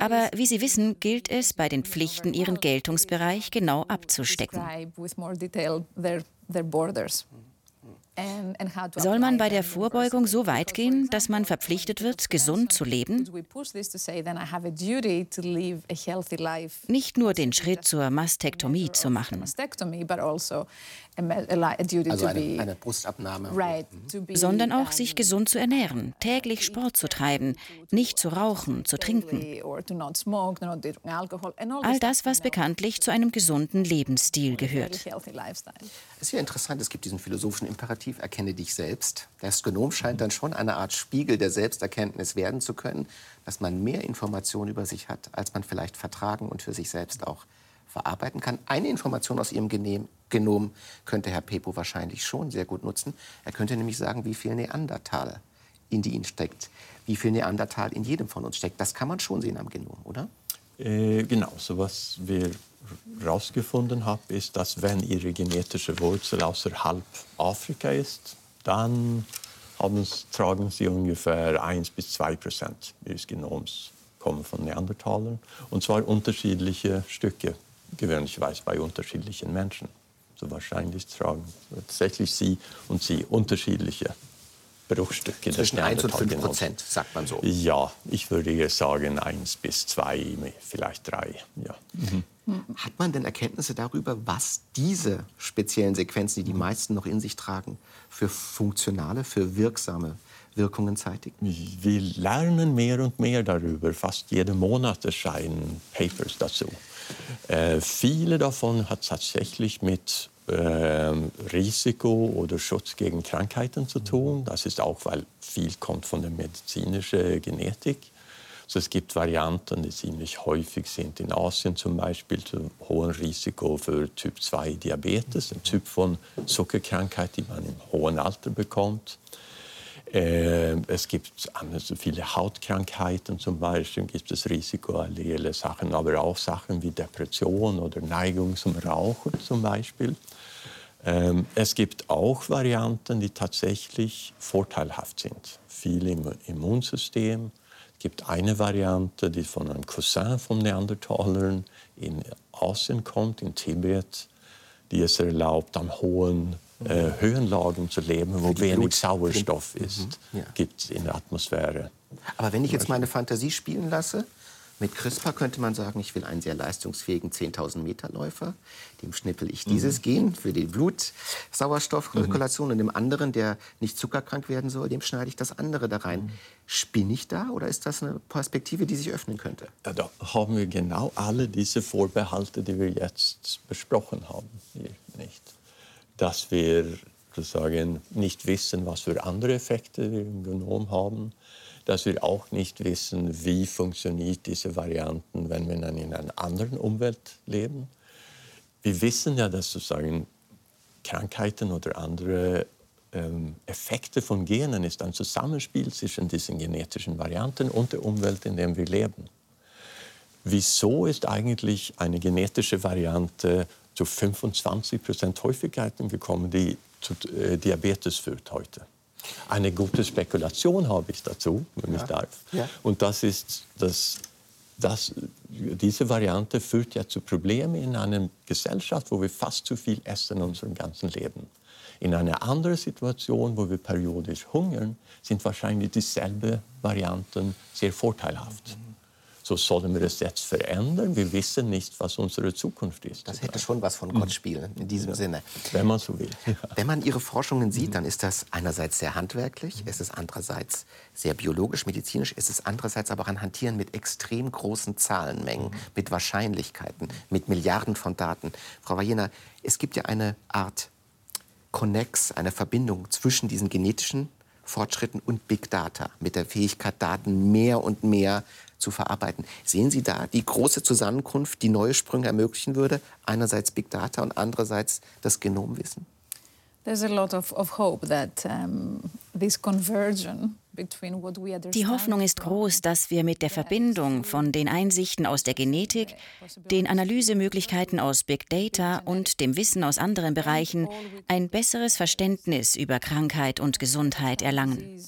Speaker 2: Aber wie Sie wissen, gilt es bei den Pflichten, ihren Geltungsbereich genau abzustecken. Soll man bei der Vorbeugung so weit gehen, dass man verpflichtet wird, gesund zu leben? Nicht nur den Schritt zur Mastektomie zu machen. Also
Speaker 1: eine, eine Brustabnahme.
Speaker 2: Mhm. Sondern auch sich gesund zu ernähren, täglich Sport zu treiben, nicht zu rauchen, zu trinken. All das, was bekanntlich zu einem gesunden Lebensstil gehört.
Speaker 1: Es ist ja interessant, es gibt diesen philosophischen Imperativ, erkenne dich selbst. Der Astronom scheint dann schon eine Art Spiegel der Selbsterkenntnis werden zu können, dass man mehr Informationen über sich hat, als man vielleicht vertragen und für sich selbst auch verarbeiten kann. Eine Information aus Ihrem Genom könnte Herr Pepo wahrscheinlich schon sehr gut nutzen. Er könnte nämlich sagen, wie viel Neandertal in die ihn steckt, wie viel Neandertal in jedem von uns steckt. Das kann man schon sehen am Genom, oder?
Speaker 3: Äh, genau, so was wir herausgefunden haben, ist, dass wenn ihre genetische Wurzel außerhalb Afrika ist, dann haben, tragen sie ungefähr 1 bis 2 Prozent ihres Genoms kommen von Neandertalern. Und zwar unterschiedliche Stücke, gewöhnlicherweise bei unterschiedlichen Menschen. So wahrscheinlich tragen tatsächlich sie und sie unterschiedliche Bruchstücke
Speaker 1: Zwischen 1 und 5 Prozent, sagt man so.
Speaker 3: Ja, ich würde sagen 1 bis 2, vielleicht 3. Ja. Mhm.
Speaker 1: Hat man denn Erkenntnisse darüber, was diese speziellen Sequenzen, die die meisten noch in sich tragen, für funktionale, für wirksame Wirkungen zeitigen?
Speaker 3: Wir lernen mehr und mehr darüber. Fast jeden Monat erscheinen Papers dazu. Äh, viele davon hat tatsächlich mit äh, Risiko oder Schutz gegen Krankheiten zu tun. Das ist auch, weil viel kommt von der medizinischen Genetik. Also es gibt Varianten, die ziemlich häufig sind. In Asien zum Beispiel zu hohem Risiko für Typ-2-Diabetes, ein Typ von Zuckerkrankheit, die man im hohen Alter bekommt. Äh, es gibt so viele Hautkrankheiten zum Beispiel, gibt es risikoallele Sachen, aber auch Sachen wie Depression oder Neigung zum Rauchen zum Beispiel. Ähm, es gibt auch Varianten, die tatsächlich vorteilhaft sind. Viel im Immunsystem, gibt eine Variante, die von einem Cousin von Neandertalern in Asien kommt, in Tibet, die es erlaubt, an hohen äh, Höhenlagen zu leben, wo wenig Blut Sauerstoff ist, mhm. ja. gibt in der Atmosphäre.
Speaker 1: Aber wenn ich jetzt meine Fantasie spielen lasse, mit CRISPR könnte man sagen, ich will einen sehr leistungsfähigen 10.000 Meter Läufer. Dem schnippel ich dieses mhm. Gen für die Blutsauerstoffzirkulation mhm. und dem anderen, der nicht zuckerkrank werden soll, dem schneide ich das andere da rein. Mhm. Spinne ich da oder ist das eine Perspektive, die sich öffnen könnte?
Speaker 3: Da haben wir genau alle diese Vorbehalte, die wir jetzt besprochen haben, hier nicht. Dass wir sozusagen nicht wissen, was für andere Effekte wir im Genom haben dass wir auch nicht wissen, wie funktioniert diese Varianten, wenn wir dann in einer anderen Umwelt leben. Wir wissen ja, dass sozusagen Krankheiten oder andere ähm, Effekte von Genen ist ein Zusammenspiel zwischen diesen genetischen Varianten und der Umwelt, in der wir leben. Wieso ist eigentlich eine genetische Variante zu 25 Prozent Häufigkeiten gekommen, die zu äh, Diabetes führt heute? Eine gute Spekulation habe ich dazu, wenn ja. ich darf. Ja. Und das ist, dass, dass diese Variante führt ja zu Problemen in einer Gesellschaft, wo wir fast zu viel essen in unserem ganzen Leben. In einer anderen Situation, wo wir periodisch hungern, sind wahrscheinlich dieselben Varianten sehr vorteilhaft. Mhm. So sollen wir es jetzt verändern. Wir wissen nicht, was unsere Zukunft ist.
Speaker 1: Das hätte schon was von Gott spielen, in diesem
Speaker 3: ja.
Speaker 1: Sinne.
Speaker 3: Wenn man so will. Ja.
Speaker 1: Wenn man Ihre Forschungen sieht, dann ist das einerseits sehr handwerklich, es ist andererseits sehr biologisch, medizinisch, es ist andererseits aber auch ein Hantieren mit extrem großen Zahlenmengen, mit Wahrscheinlichkeiten, mit Milliarden von Daten. Frau Wajena, es gibt ja eine Art Connex, eine Verbindung zwischen diesen genetischen Fortschritten und Big Data, mit der Fähigkeit, Daten mehr und mehr zu verarbeiten. Sehen Sie da die große Zusammenkunft, die neue Sprünge ermöglichen würde? Einerseits Big Data und andererseits das Genomwissen?
Speaker 2: There's a lot of, of hope that this conversion die Hoffnung ist groß, dass wir mit der Verbindung von den Einsichten aus der Genetik, den Analysemöglichkeiten aus Big Data und dem Wissen aus anderen Bereichen ein besseres Verständnis über Krankheit und Gesundheit erlangen.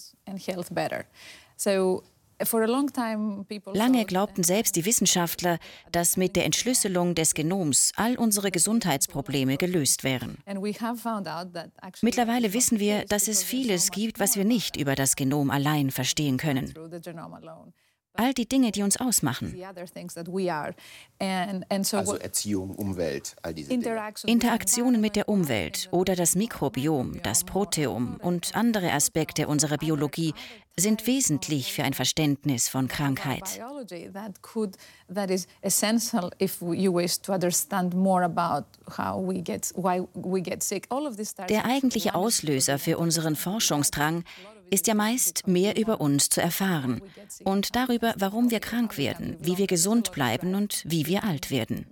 Speaker 2: Lange glaubten selbst die Wissenschaftler, dass mit der Entschlüsselung des Genoms all unsere Gesundheitsprobleme gelöst wären. Mittlerweile wissen wir, dass es vieles gibt, was wir nicht über das Genom allein verstehen können. All die Dinge, die uns ausmachen.
Speaker 1: Also Erziehung, Umwelt, all diese Dinge.
Speaker 2: Interaktionen mit der Umwelt oder das Mikrobiom, das Proteom und andere Aspekte unserer Biologie sind wesentlich für ein Verständnis von Krankheit. Der eigentliche Auslöser für unseren Forschungsdrang ist ja meist mehr über uns zu erfahren und darüber, warum wir krank werden, wie wir gesund bleiben und wie wir alt werden.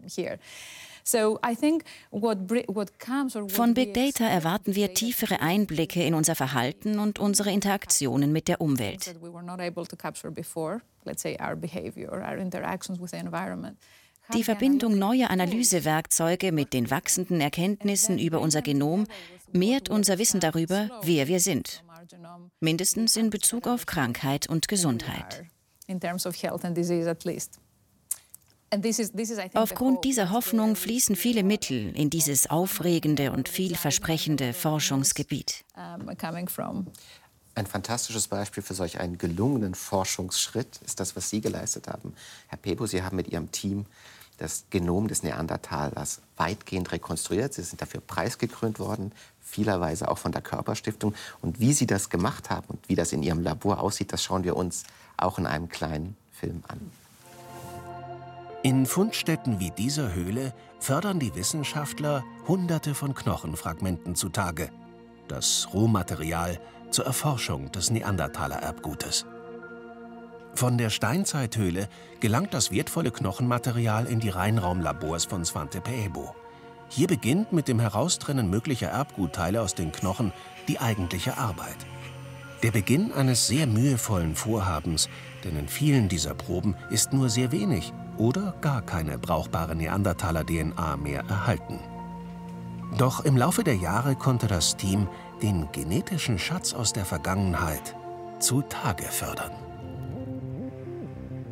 Speaker 2: Von Big Data erwarten wir tiefere Einblicke in unser Verhalten und unsere Interaktionen mit der Umwelt. Die Verbindung neuer Analysewerkzeuge mit den wachsenden Erkenntnissen über unser Genom mehrt unser Wissen darüber, wer wir sind mindestens in Bezug auf Krankheit und Gesundheit. Aufgrund dieser Hoffnung fließen viele Mittel in dieses aufregende und vielversprechende Forschungsgebiet.
Speaker 1: Ein fantastisches Beispiel für solch einen gelungenen Forschungsschritt ist das, was Sie geleistet haben. Herr Pebo, Sie haben mit Ihrem Team das Genom des Neandertalers weitgehend rekonstruiert. Sie sind dafür preisgekrönt worden, vielerweise auch von der Körperstiftung. Und wie Sie das gemacht haben und wie das in Ihrem Labor aussieht, das schauen wir uns auch in einem kleinen Film an.
Speaker 5: In Fundstätten wie dieser Höhle fördern die Wissenschaftler Hunderte von Knochenfragmenten zutage. Das Rohmaterial zur Erforschung des Neandertaler-Erbgutes. Von der Steinzeithöhle gelangt das wertvolle Knochenmaterial in die Reinraumlabors von Svante Pääbo. Hier beginnt mit dem Heraustrennen möglicher Erbgutteile aus den Knochen die eigentliche Arbeit. Der Beginn eines sehr mühevollen Vorhabens, denn in vielen dieser Proben ist nur sehr wenig oder gar keine brauchbare Neandertaler-DNA mehr erhalten. Doch im Laufe der Jahre konnte das Team den genetischen Schatz aus der Vergangenheit zutage fördern.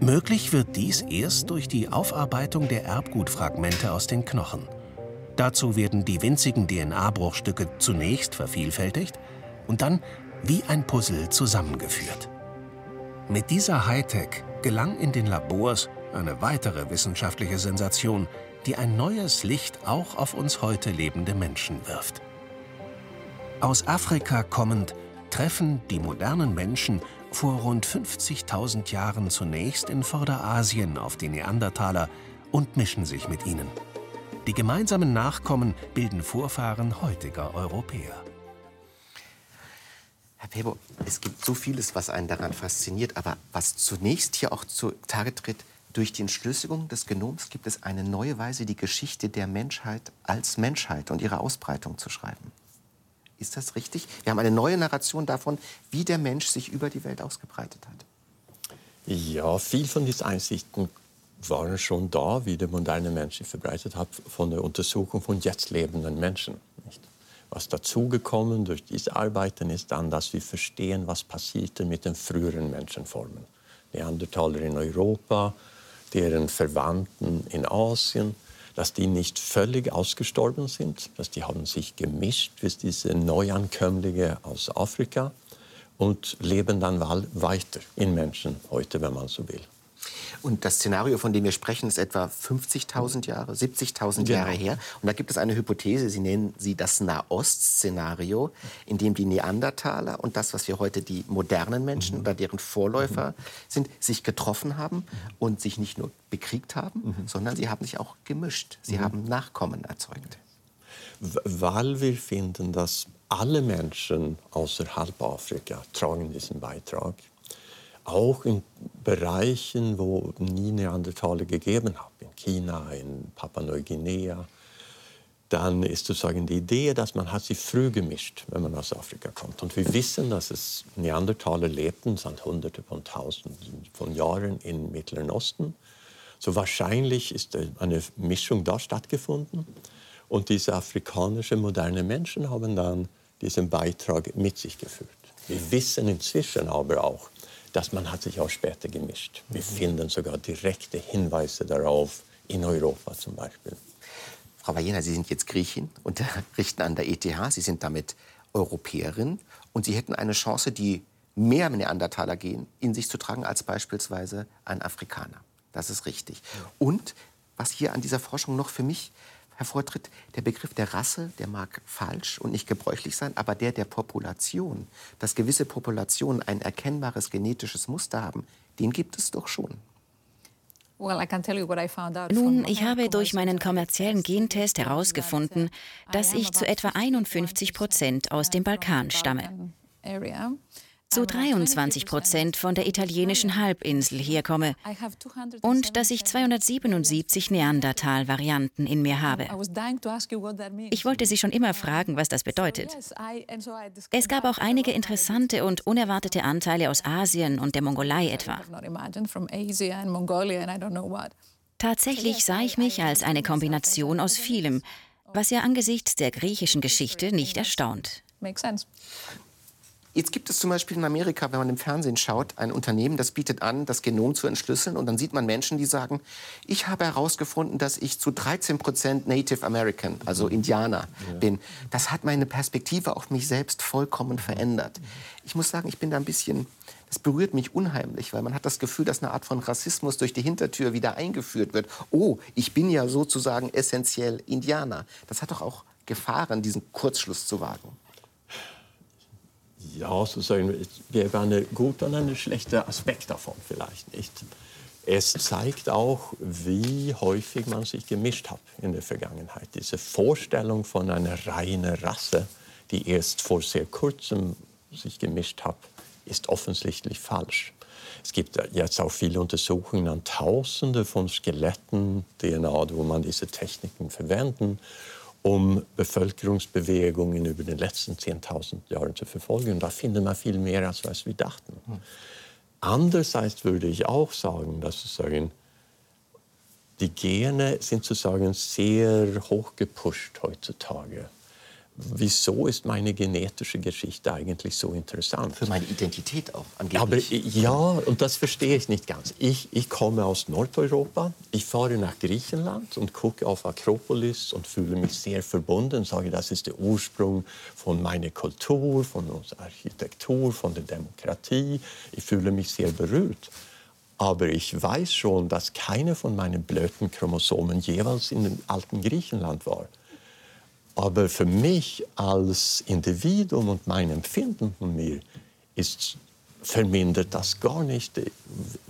Speaker 5: Möglich wird dies erst durch die Aufarbeitung der Erbgutfragmente aus den Knochen. Dazu werden die winzigen DNA-Bruchstücke zunächst vervielfältigt und dann wie ein Puzzle zusammengeführt. Mit dieser Hightech gelang in den Labors eine weitere wissenschaftliche Sensation, die ein neues Licht auch auf uns heute lebende Menschen wirft. Aus Afrika kommend treffen die modernen Menschen vor rund 50.000 Jahren zunächst in Vorderasien auf die Neandertaler und mischen sich mit ihnen. Die gemeinsamen Nachkommen bilden Vorfahren heutiger Europäer.
Speaker 1: Herr Pebo, es gibt so vieles, was einen daran fasziniert, aber was zunächst hier auch zutage tritt, durch die Entschlüsselung des Genoms gibt es eine neue Weise, die Geschichte der Menschheit als Menschheit und ihre Ausbreitung zu schreiben. Ist das richtig? Wir haben eine neue Narration davon, wie der Mensch sich über die Welt ausgebreitet hat.
Speaker 3: Ja, viel von diesen Einsichten waren schon da, wie der moderne Mensch sich verbreitet hat, von der Untersuchung von jetzt lebenden Menschen. Nicht? Was dazugekommen durch diese Arbeiten ist dann, dass wir verstehen, was passierte mit den früheren Menschenformen. Neandertaler in Europa, deren Verwandten in Asien, dass die nicht völlig ausgestorben sind, dass die haben sich gemischt bis diese Neuankömmlinge aus Afrika und leben dann weiter in Menschen heute, wenn man so will.
Speaker 1: Und das Szenario, von dem wir sprechen, ist etwa 50.000 Jahre, 70.000 genau. Jahre her. Und da gibt es eine Hypothese, Sie nennen sie das Nahost-Szenario, in dem die Neandertaler und das, was wir heute die modernen Menschen mhm. oder deren Vorläufer mhm. sind, sich getroffen haben und sich nicht nur bekriegt haben, mhm. sondern sie haben sich auch gemischt. Sie mhm. haben Nachkommen erzeugt.
Speaker 3: Weil wir finden, dass alle Menschen außerhalb Afrika tragen diesen Beitrag auch in Bereichen, wo nie Neandertaler gegeben hat, in China, in Papua-Neuguinea, dann ist sozusagen die Idee, dass man hat sich früh gemischt, wenn man aus Afrika kommt. Und wir wissen, dass es Neandertaler lebten seit Hunderte von Tausenden von Jahren im Mittleren Osten. So wahrscheinlich ist eine Mischung da stattgefunden. Und diese afrikanischen moderne Menschen haben dann diesen Beitrag mit sich geführt. Wir wissen inzwischen aber auch, dass man hat sich auch später gemischt. Wir mhm. finden sogar direkte Hinweise darauf in Europa zum Beispiel.
Speaker 1: Frau Vajena, Sie sind jetzt Griechin, unterrichten an der ETH. Sie sind damit Europäerin und Sie hätten eine Chance, die mehr Neandertaler gehen, in sich zu tragen als beispielsweise ein Afrikaner. Das ist richtig. Und was hier an dieser Forschung noch für mich hervortritt, der Begriff der Rasse, der mag falsch und nicht gebräuchlich sein, aber der der Population, dass gewisse Populationen ein erkennbares genetisches Muster haben, den gibt es doch schon.
Speaker 2: Nun, ich habe durch meinen kommerziellen Gentest herausgefunden, dass ich zu etwa 51 Prozent aus dem Balkan stamme zu 23 Prozent von der italienischen Halbinsel herkomme und dass ich 277 Neandertal-Varianten in mir habe. Ich wollte Sie schon immer fragen, was das bedeutet. Es gab auch einige interessante und unerwartete Anteile aus Asien und der Mongolei etwa. Tatsächlich sah ich mich als eine Kombination aus vielem, was ja angesichts der griechischen Geschichte nicht erstaunt.
Speaker 1: Jetzt gibt es zum Beispiel in Amerika, wenn man im Fernsehen schaut, ein Unternehmen, das bietet an, das Genom zu entschlüsseln. Und dann sieht man Menschen, die sagen, ich habe herausgefunden, dass ich zu 13 Prozent Native American, also Indianer, ja. bin. Das hat meine Perspektive auf mich selbst vollkommen verändert. Ich muss sagen, ich bin da ein bisschen, das berührt mich unheimlich, weil man hat das Gefühl, dass eine Art von Rassismus durch die Hintertür wieder eingeführt wird. Oh, ich bin ja sozusagen essentiell Indianer. Das hat doch auch Gefahren, diesen Kurzschluss zu wagen
Speaker 3: ja, sozusagen, es gäbe einen guten und einen schlechten Aspekt davon vielleicht nicht. Es zeigt auch, wie häufig man sich gemischt hat in der Vergangenheit. Diese Vorstellung von einer reinen Rasse, die erst vor sehr kurzem sich gemischt hat, ist offensichtlich falsch. Es gibt jetzt auch viele Untersuchungen an Tausende von Skeletten, DNA, wo man diese Techniken verwenden um Bevölkerungsbewegungen über die letzten 10.000 Jahre zu verfolgen. Da findet man viel mehr, als was wir dachten. Mhm. Andererseits würde ich auch sagen, dass sozusagen, die Gene sind sozusagen sehr hoch gepusht heutzutage wieso ist meine genetische Geschichte eigentlich so interessant?
Speaker 1: Für meine Identität auch,
Speaker 3: angeblich. Aber, ja, und das verstehe ich nicht ganz. Ich, ich komme aus Nordeuropa, ich fahre nach Griechenland und gucke auf Akropolis und fühle mich sehr verbunden, sage, das ist der Ursprung von meiner Kultur, von unserer Architektur, von der Demokratie. Ich fühle mich sehr berührt. Aber ich weiß schon, dass keine von meinen blöden Chromosomen jeweils in dem alten Griechenland war. Aber für mich als Individuum und mein Empfinden von mir ist vermindert das gar nicht, äh,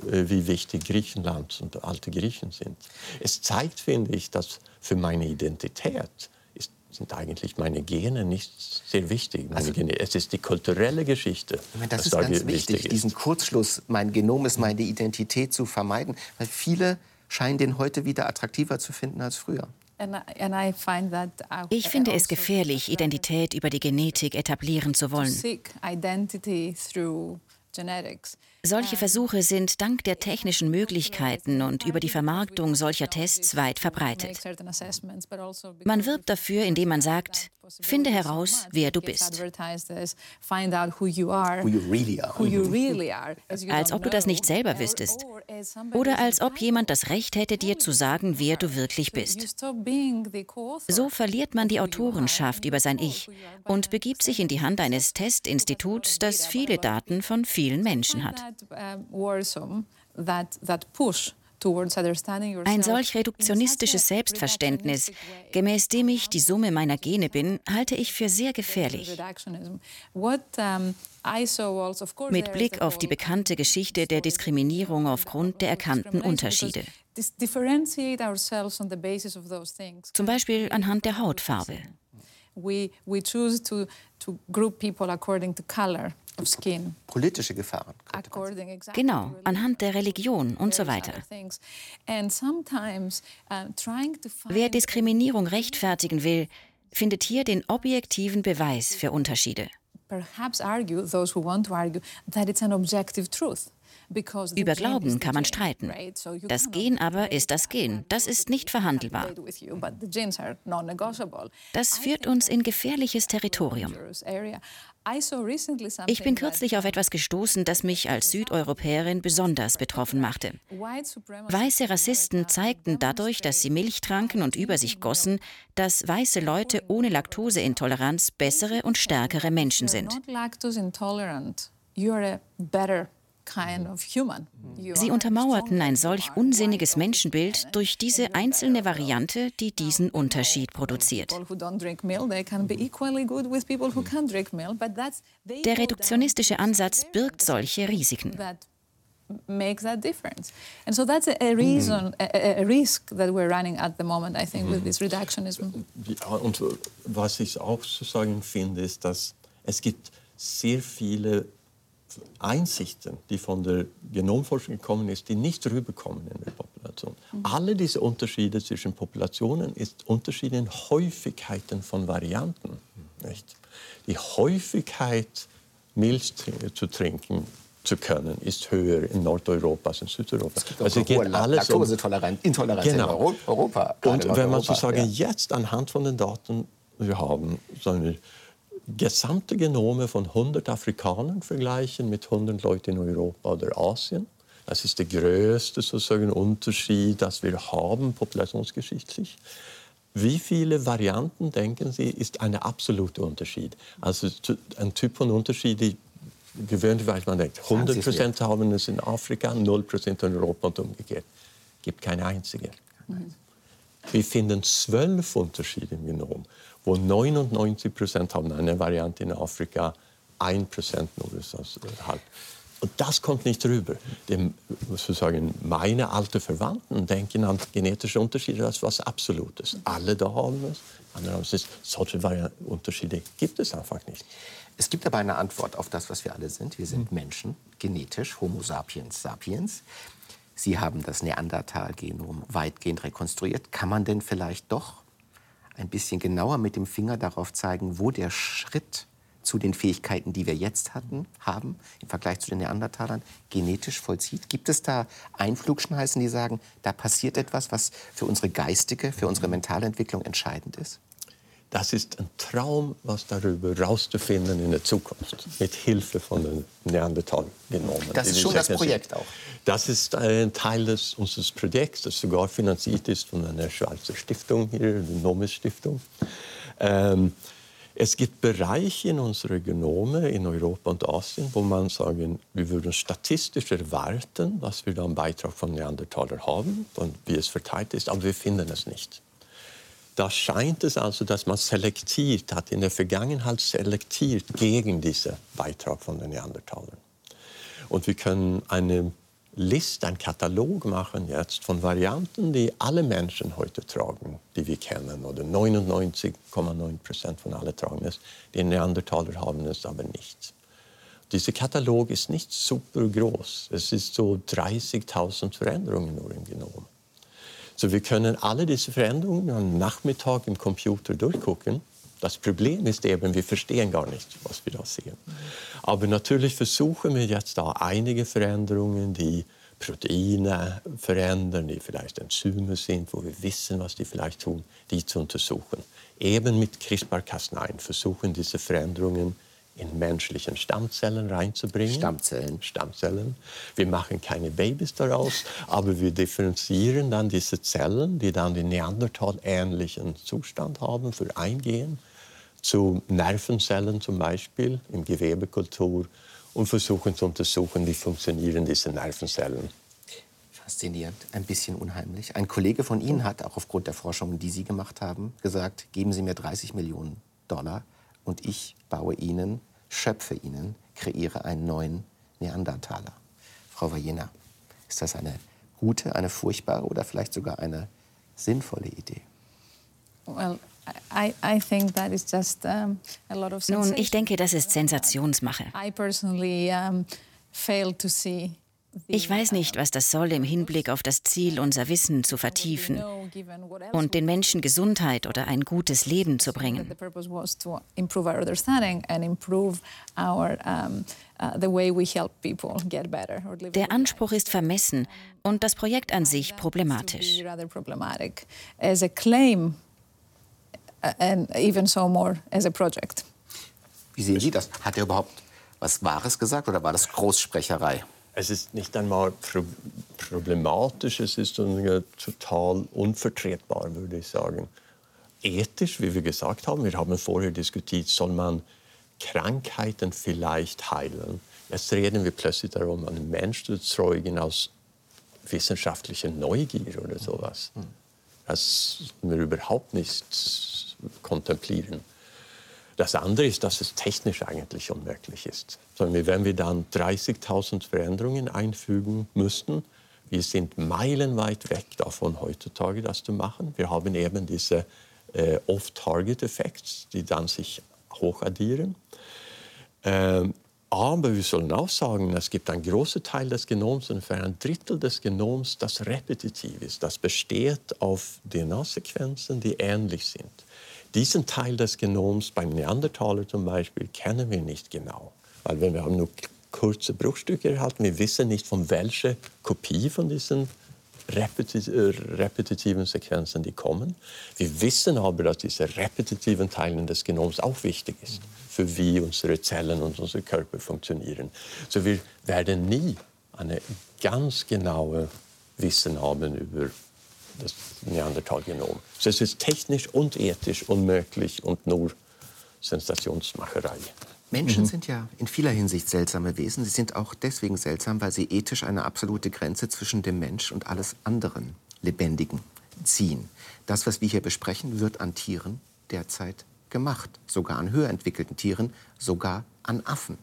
Speaker 3: wie wichtig Griechenland und alte Griechen sind. Es zeigt, finde ich, dass für meine Identität ist, sind eigentlich meine Gene nicht sehr wichtig. Also, es ist die kulturelle Geschichte.
Speaker 1: Meine, das ist da ganz wichtig, ist. diesen Kurzschluss, mein Genom ist meine Identität zu vermeiden, weil viele scheinen den heute wieder attraktiver zu finden als früher.
Speaker 2: Ich finde es gefährlich, Identität über die Genetik etablieren zu wollen. Solche Versuche sind dank der technischen Möglichkeiten und über die Vermarktung solcher Tests weit verbreitet. Man wirbt dafür, indem man sagt, finde heraus, wer du bist. Als ob du das nicht selber wüsstest. Oder als ob jemand das Recht hätte, dir zu sagen, wer du wirklich bist. So verliert man die Autorenschaft über sein Ich und begibt sich in die Hand eines Testinstituts, das viele Daten von vielen Menschen hat. Ein solch reduktionistisches Selbstverständnis, gemäß dem ich die Summe meiner Gene bin, halte ich für sehr gefährlich. Mit Blick auf die bekannte Geschichte der Diskriminierung aufgrund der erkannten Unterschiede. Zum Beispiel anhand der Hautfarbe. We, we choose to, to group people according to color.
Speaker 1: Politische Gefahren.
Speaker 2: Genau, anhand der Religion und so weiter. Wer Diskriminierung rechtfertigen will, findet hier den objektiven Beweis für Unterschiede. Perhaps argue those who want to argue that it's an objective truth. Über Glauben kann man streiten. Das Gen aber ist das Gen. Das ist nicht verhandelbar. Das führt uns in gefährliches Territorium. Ich bin kürzlich auf etwas gestoßen, das mich als Südeuropäerin besonders betroffen machte. Weiße Rassisten zeigten dadurch, dass sie Milch tranken und über sich gossen, dass weiße Leute ohne Laktoseintoleranz bessere und stärkere Menschen sind. Sie untermauerten ein solch unsinniges Menschenbild durch diese einzelne Variante, die diesen Unterschied produziert. Der reduktionistische Ansatz birgt solche Risiken.
Speaker 6: makes that difference. And so that's a, a reason, a, a, risk that we're running at the moment, I think, with this reductionism.
Speaker 3: Ja, und was ich auch zu sagen finde, ist, dass es gibt sehr viele Einsichten, die von der Genomforschung gekommen ist, die nicht rüberkommen in der Population. Mhm. Alle diese Unterschiede zwischen Populationen ist Unterschiede in Häufigkeiten von Varianten. Nicht? Die Häufigkeit, Milch zu trinken zu können, ist höher in Nordeuropa als in Südeuropa.
Speaker 1: Es gibt also geht alles um Intoleranz
Speaker 3: genau.
Speaker 1: in Europa.
Speaker 3: Und wenn man sozusagen ja. jetzt anhand von den Daten wir haben, sagen wir, gesamte Genome von 100 Afrikanern vergleichen mit 100 Leuten in Europa oder Asien. Das ist der größte sozusagen Unterschied, das wir haben populationsgeschichtlich. Wie viele Varianten, denken Sie, ist ein absoluter Unterschied? Also ein Typ von Unterschied, die gewöhnlich weiß man denkt, 100 Prozent haben es in Afrika, 0 Prozent in Europa und umgekehrt. Gibt keine einzige. Wir finden zwölf Unterschiede im Genom wo 99 Prozent haben eine Variante in Afrika, 1 Prozent nur ist das äh, halb. Und das kommt nicht rüber. Dem, sozusagen meine alten Verwandten denken an genetische Unterschiede als was Absolutes. Alle da haben es, andere haben es. Solche Unterschiede gibt es einfach nicht.
Speaker 1: Es gibt aber eine Antwort auf das, was wir alle sind. Wir sind Menschen, genetisch, Homo sapiens sapiens. Sie haben das Neandertal-Genom weitgehend rekonstruiert. Kann man denn vielleicht doch ein bisschen genauer mit dem Finger darauf zeigen, wo der Schritt zu den Fähigkeiten, die wir jetzt hatten, haben, im Vergleich zu den Neandertalern, genetisch vollzieht? Gibt es da Einflugschneisen, die sagen, da passiert etwas, was für unsere geistige, für unsere mentale Entwicklung entscheidend ist?
Speaker 3: Das ist ein Traum, was darüber rauszufinden in der Zukunft, mit Hilfe von den Neandertal-Genomen.
Speaker 1: Das ist schon das Projekt auch.
Speaker 3: Das ist ein Teil des, unseres Projekts, das sogar finanziert ist von einer Schweizer Stiftung hier, die Nomis Stiftung. Ähm, es gibt Bereiche in unserer Genome in Europa und Asien, wo man sagen, wir würden statistisch erwarten, dass wir da einen Beitrag von Neandertaler haben und wie es verteilt ist, aber wir finden es nicht. Da scheint es also, dass man selektiert hat, in der Vergangenheit selektiert gegen diesen Beitrag von den Neandertalern. Und wir können eine Liste, einen Katalog machen jetzt von Varianten, die alle Menschen heute tragen, die wir kennen, oder 99,9 Prozent von allen tragen es. Die Neandertaler haben es aber nicht. Dieser Katalog ist nicht super groß. Es ist so 30.000 Veränderungen nur im Genom. So, wir können alle diese Veränderungen am Nachmittag im Computer durchgucken. Das Problem ist eben, wir verstehen gar nicht, was wir da sehen. Aber natürlich versuchen wir jetzt da einige Veränderungen, die Proteine verändern, die vielleicht Enzyme sind, wo wir wissen, was die vielleicht tun, die zu untersuchen. Eben mit CRISPR-Cas9 versuchen diese Veränderungen in menschlichen Stammzellen reinzubringen.
Speaker 1: Stammzellen.
Speaker 3: Stammzellen. Wir machen keine Babys daraus, aber wir differenzieren dann diese Zellen, die dann den Neandertal-ähnlichen Zustand haben, für Eingehen zu Nervenzellen zum Beispiel im Gewebekultur und versuchen zu untersuchen, wie funktionieren diese Nervenzellen
Speaker 1: Faszinierend, ein bisschen unheimlich. Ein Kollege von Ihnen hat, auch aufgrund der Forschungen, die Sie gemacht haben, gesagt, geben Sie mir 30 Millionen Dollar und ich baue Ihnen, schöpfe Ihnen, kreiere einen neuen Neandertaler. Frau Vajena, ist das eine gute, eine furchtbare oder vielleicht sogar eine sinnvolle Idee?
Speaker 2: Well, I, I think that is just, um, a lot of Nun, ich denke, das ist Sensationsmache. I personally um, failed to see ich weiß nicht, was das soll im Hinblick auf das Ziel, unser Wissen zu vertiefen und den Menschen Gesundheit oder ein gutes Leben zu bringen. Der Anspruch ist vermessen und das Projekt an sich problematisch.
Speaker 1: Wie sehen Sie das? Hat er überhaupt was Wahres gesagt oder war das Großsprecherei?
Speaker 3: Es ist nicht einmal pro problematisch, es ist total unvertretbar, würde ich sagen. Ethisch, wie wir gesagt haben, wir haben vorher diskutiert, soll man Krankheiten vielleicht heilen. Jetzt reden wir plötzlich darum, einen Menschen zu zeugen aus wissenschaftlicher Neugier oder sowas. Hm. Das wir überhaupt nicht kontemplieren. Das andere ist, dass es technisch eigentlich unmöglich ist. Wenn wir dann 30.000 Veränderungen einfügen müssten, wir sind meilenweit weg davon heutzutage, das zu machen. Wir haben eben diese äh, Off-Target-Effekte, die dann sich hochaddieren. Ähm, aber wir sollen auch sagen, es gibt einen großen Teil des Genoms, ungefähr ein Drittel des Genoms, das repetitiv ist. Das besteht auf DNA-Sequenzen, die ähnlich sind. Diesen Teil des Genoms beim Neandertaler zum Beispiel kennen wir nicht genau, weil wir haben nur kurze Bruchstücke erhalten. Wir wissen nicht, von welcher Kopie von diesen repetitiven Sequenzen die kommen. Wir wissen aber, dass diese repetitiven Teile des Genoms auch wichtig sind für wie unsere Zellen und unser Körper funktionieren. So wir werden nie eine ganz genaue Wissen haben über das Neandertalgenom. So es ist technisch und ethisch unmöglich und nur Sensationsmacherei.
Speaker 1: Menschen mhm. sind ja in vieler Hinsicht seltsame Wesen. Sie sind auch deswegen seltsam, weil sie ethisch eine absolute Grenze zwischen dem Mensch und alles anderen Lebendigen ziehen. Das, was wir hier besprechen, wird an Tieren derzeit gemacht. Sogar an höher entwickelten Tieren, sogar an Affen.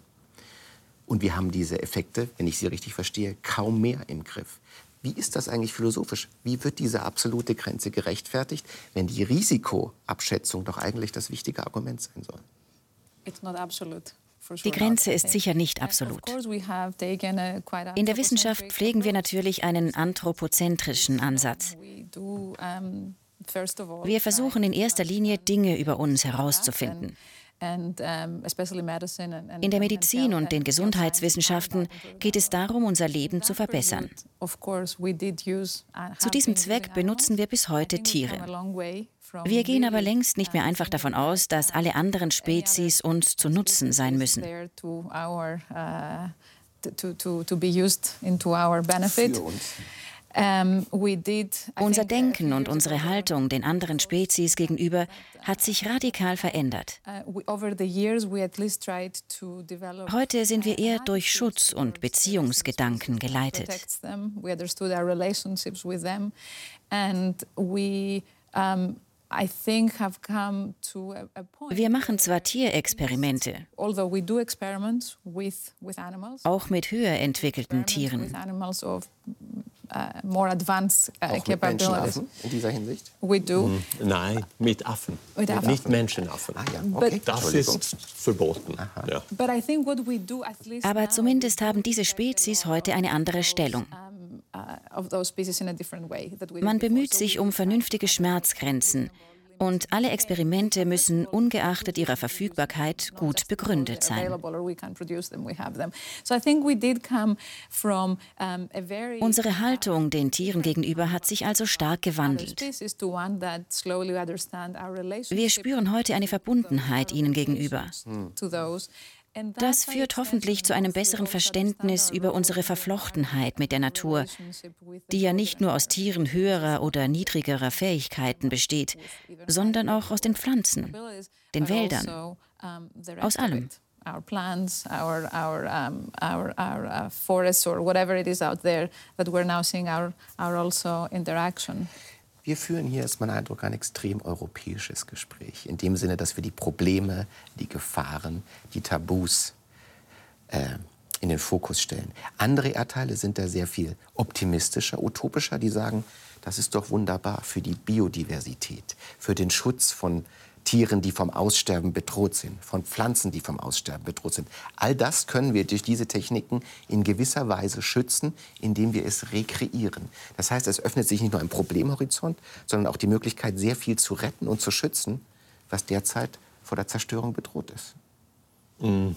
Speaker 1: Und wir haben diese Effekte, wenn ich sie richtig verstehe, kaum mehr im Griff. Wie ist das eigentlich philosophisch? Wie wird diese absolute Grenze gerechtfertigt, wenn die Risikoabschätzung doch eigentlich das wichtige Argument sein soll?
Speaker 2: Die Grenze ist sicher nicht absolut. In der Wissenschaft pflegen wir natürlich einen anthropozentrischen Ansatz. Wir versuchen in erster Linie Dinge über uns herauszufinden. In der Medizin und den Gesundheitswissenschaften geht es darum, unser Leben zu verbessern. Zu diesem Zweck benutzen wir bis heute Tiere. Wir gehen aber längst nicht mehr einfach davon aus, dass alle anderen Spezies uns zu Nutzen sein müssen. Für uns. Ähm, Unser Denken und unsere Haltung den anderen Spezies gegenüber hat sich radikal verändert. Uh, Heute sind wir eher durch Schutz und Beziehungsgedanken geleitet. Wir machen zwar Tierexperimente, auch mit höher entwickelten Tieren.
Speaker 1: Uh, more advanced uh, Auch mit Menschenaffen in dieser Hinsicht?
Speaker 3: We do. Mm, nein, mit Affen. Mit Affen. Nicht Menschenaffen. Ah, ja. okay. Das ist verboten. Ja.
Speaker 2: Aber zumindest haben diese Spezies heute eine andere Stellung. Uh, Man bemüht sich um vernünftige Schmerzgrenzen und alle Experimente müssen ungeachtet ihrer Verfügbarkeit gut begründet sein. Unsere Haltung den Tieren gegenüber hat sich also stark gewandelt. Wir spüren heute eine Verbundenheit ihnen gegenüber. Das führt hoffentlich zu einem besseren Verständnis über unsere Verflochtenheit mit der Natur, die ja nicht nur aus Tieren höherer oder niedrigerer Fähigkeiten besteht, sondern auch aus den Pflanzen, den Wäldern, aus allem.
Speaker 6: our uh, forests, or whatever it is out there that we're now seeing our, our also interaction.
Speaker 1: Wir führen hier, ist mein Eindruck, ein extrem europäisches Gespräch. In dem Sinne, dass wir die Probleme, die Gefahren, die Tabus äh, in den Fokus stellen. Andere Erdteile sind da sehr viel optimistischer, utopischer. Die sagen, das ist doch wunderbar für die Biodiversität, für den Schutz von Tieren, die vom Aussterben bedroht sind, von Pflanzen, die vom Aussterben bedroht sind. All das können wir durch diese Techniken in gewisser Weise schützen, indem wir es rekreieren. Das heißt, es öffnet sich nicht nur ein Problemhorizont, sondern auch die Möglichkeit, sehr viel zu retten und zu schützen, was derzeit vor der Zerstörung bedroht ist.
Speaker 3: Mhm.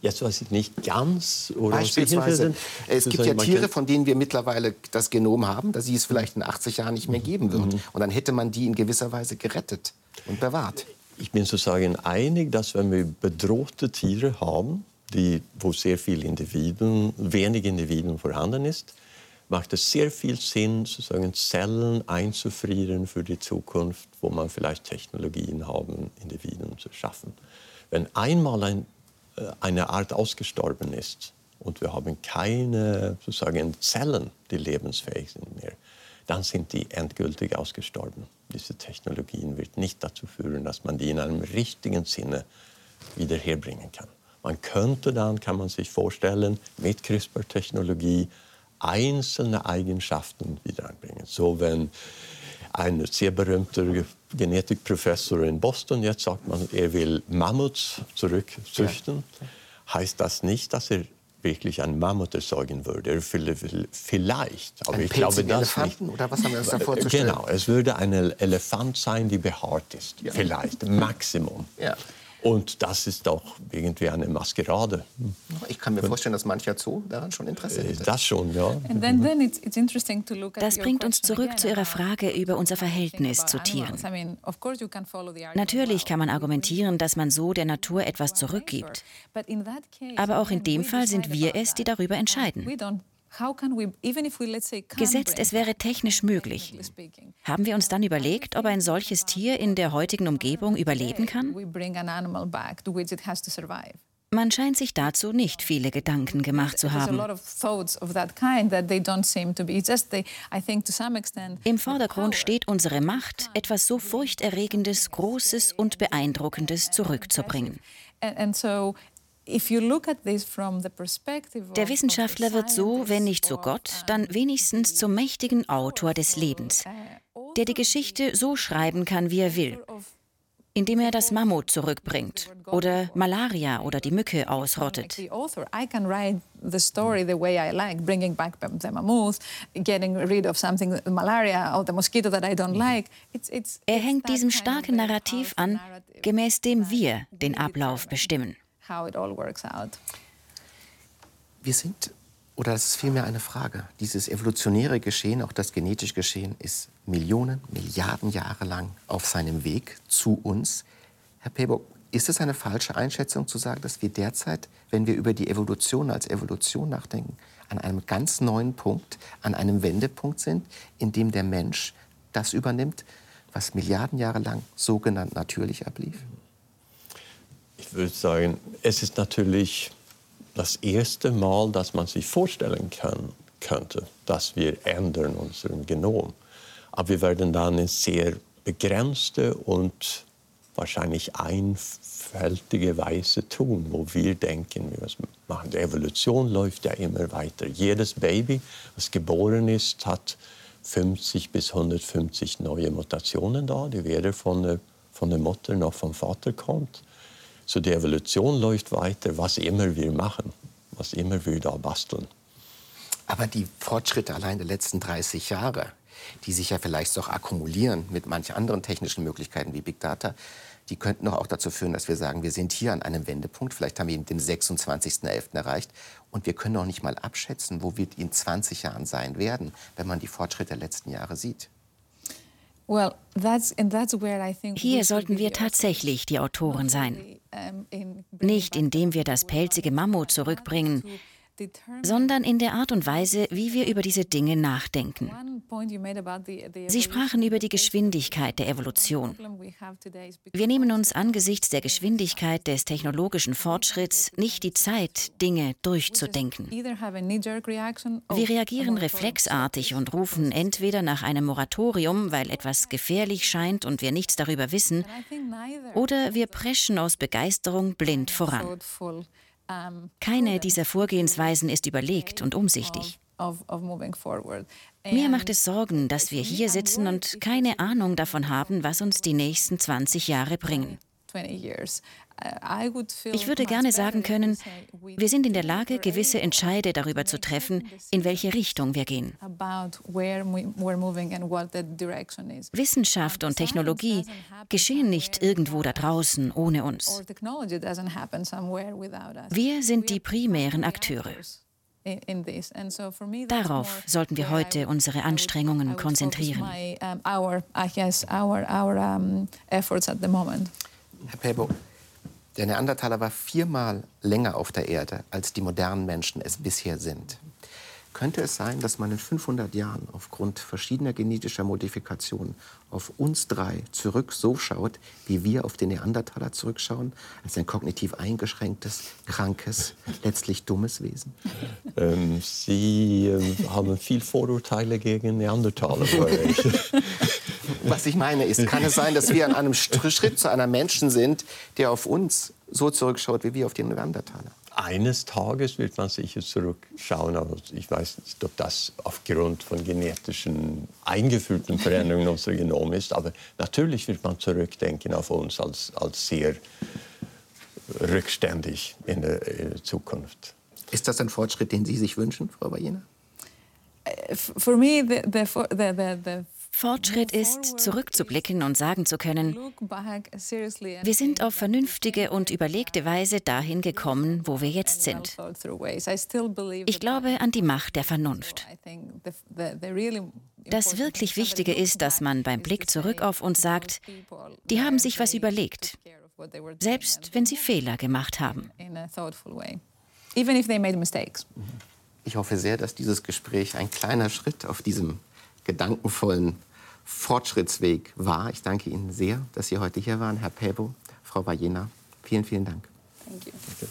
Speaker 3: Jetzt weiß ich nicht ganz. Oder
Speaker 1: Beispielsweise, es gibt ja Tiere, von denen wir mittlerweile das Genom haben, dass sie es vielleicht in 80 Jahren nicht mehr geben wird. Mhm. Und dann hätte man die in gewisser Weise gerettet und bewahrt.
Speaker 3: Ich bin sozusagen einig, dass wenn wir bedrohte Tiere haben, die, wo sehr viele Individuen, wenig Individuen vorhanden ist, macht es sehr viel Sinn, sozusagen Zellen einzufrieren für die Zukunft, wo man vielleicht Technologien haben, Individuen zu schaffen. Wenn einmal ein äh, eine Art ausgestorben ist und wir haben keine sozusagen Zellen, die lebensfähig sind mehr, dann sind die endgültig ausgestorben. Diese Technologien wird nicht dazu führen, dass man die in einem richtigen Sinne wieder herbringen kann. Man könnte dann, kann man sich vorstellen, mit CRISPR-Technologie einzelne Eigenschaften wieder einbringen. So wenn ein sehr berühmter Genetikprofessor in Boston jetzt sagt man, er will Mammuts zurückzüchten, heißt das nicht, dass er wirklich einen Mammut erzeugen würde. Vielleicht,
Speaker 1: aber ein ich glaube das Elefanten, nicht. Oder was haben wir uns da vorzustellen?
Speaker 3: Genau, es würde ein Elefant sein, die behaart ist. Ja. Vielleicht, Maximum. Ja. Und das ist auch irgendwie eine Maskerade.
Speaker 1: Ich kann mir vorstellen, dass mancher Zoo daran schon Interesse
Speaker 3: hätte. Das schon, ja.
Speaker 2: Das bringt uns zurück zu Ihrer Frage über unser Verhältnis zu Tieren. Natürlich kann man argumentieren, dass man so der Natur etwas zurückgibt. Aber auch in dem Fall sind wir es, die darüber entscheiden. Gesetzt, es wäre technisch möglich. Haben wir uns dann überlegt, ob ein solches Tier in der heutigen Umgebung überleben kann? Man scheint sich dazu nicht viele Gedanken gemacht zu haben. Im Vordergrund steht unsere Macht, etwas so furchterregendes, Großes und Beeindruckendes zurückzubringen. Der Wissenschaftler wird so, wenn nicht zu Gott, dann wenigstens zum mächtigen Autor des Lebens, der die Geschichte so schreiben kann, wie er will, indem er das Mammut zurückbringt oder Malaria oder die Mücke ausrottet. er hängt diesem starken Narrativ an, gemäß dem wir den Ablauf bestimmen how it all
Speaker 1: works out. Wir sind, oder das ist vielmehr eine Frage, dieses evolutionäre Geschehen, auch das genetische Geschehen, ist Millionen, Milliarden Jahre lang auf seinem Weg zu uns. Herr Pebock, ist es eine falsche Einschätzung zu sagen, dass wir derzeit, wenn wir über die Evolution als Evolution nachdenken, an einem ganz neuen Punkt, an einem Wendepunkt sind, in dem der Mensch das übernimmt, was Milliarden Jahre lang sogenannt natürlich ablief?
Speaker 3: Ich würde sagen, es ist natürlich das erste Mal, dass man sich vorstellen kann, könnte, dass wir ändern unseren Genom. Aber wir werden dann in sehr begrenzte und wahrscheinlich einfältige Weise tun, wo wir denken, wir was machen. Die Evolution läuft ja immer weiter. Jedes Baby, das geboren ist, hat 50 bis 150 neue Mutationen da, die weder von der, von der Mutter noch vom Vater kommt. So die Evolution läuft weiter, was immer wir machen, was immer wir da basteln.
Speaker 1: Aber die Fortschritte allein der letzten 30 Jahre, die sich ja vielleicht doch akkumulieren mit manchen anderen technischen Möglichkeiten wie Big Data, die könnten doch auch dazu führen, dass wir sagen, wir sind hier an einem Wendepunkt. Vielleicht haben wir ihn den 26.11. erreicht. Und wir können auch nicht mal abschätzen, wo wir in 20 Jahren sein werden, wenn man die Fortschritte der letzten Jahre sieht.
Speaker 2: Hier sollten wir tatsächlich die Autoren sein. Nicht indem wir das pelzige Mammut zurückbringen, sondern in der Art und Weise, wie wir über diese Dinge nachdenken. Sie sprachen über die Geschwindigkeit der Evolution. Wir nehmen uns angesichts der Geschwindigkeit des technologischen Fortschritts nicht die Zeit, Dinge durchzudenken. Wir reagieren reflexartig und rufen entweder nach einem Moratorium, weil etwas gefährlich scheint und wir nichts darüber wissen, oder wir preschen aus Begeisterung blind voran. Keine dieser Vorgehensweisen ist überlegt und umsichtig. Mir macht es Sorgen, dass wir hier sitzen und keine Ahnung davon haben, was uns die nächsten 20 Jahre bringen. Ich würde gerne sagen können, wir sind in der Lage, gewisse Entscheide darüber zu treffen, in welche Richtung wir gehen. Wissenschaft und Technologie geschehen nicht irgendwo da draußen ohne uns. Wir sind die primären Akteure. Darauf sollten wir heute unsere Anstrengungen konzentrieren.
Speaker 1: Herr Pebo, der Neandertaler war viermal länger auf der Erde, als die modernen Menschen es bisher sind. Könnte es sein, dass man in 500 Jahren aufgrund verschiedener genetischer Modifikationen auf uns drei zurück so schaut, wie wir auf den Neandertaler zurückschauen, als ein kognitiv eingeschränktes, krankes, letztlich dummes Wesen?
Speaker 3: Ähm, Sie äh, haben viel Vorurteile gegen Neandertaler.
Speaker 1: Was ich meine ist, kann es sein, dass wir an einem Schritt zu einer Menschen sind, der auf uns so zurückschaut, wie wir auf den Neandertaler?
Speaker 3: Eines Tages wird man sicher zurückschauen, aber ich weiß nicht, ob das aufgrund von genetischen eingeführten Veränderungen unserer Genom ist. Aber natürlich wird man zurückdenken auf uns als, als sehr rückständig in der, in der Zukunft.
Speaker 1: Ist das ein Fortschritt, den Sie sich wünschen, Frau Bayena?
Speaker 6: For me, the, the, the, the
Speaker 2: Fortschritt ist, zurückzublicken und sagen zu können, wir sind auf vernünftige und überlegte Weise dahin gekommen, wo wir jetzt sind. Ich glaube an die Macht der Vernunft. Das wirklich Wichtige ist, dass man beim Blick zurück auf uns sagt, die haben sich was überlegt, selbst wenn sie Fehler gemacht haben.
Speaker 1: Ich hoffe sehr, dass dieses Gespräch ein kleiner Schritt auf diesem gedankenvollen Fortschrittsweg war. Ich danke Ihnen sehr, dass Sie heute hier waren, Herr Pebo, Frau Bajena. Vielen, vielen Dank.
Speaker 6: Thank you.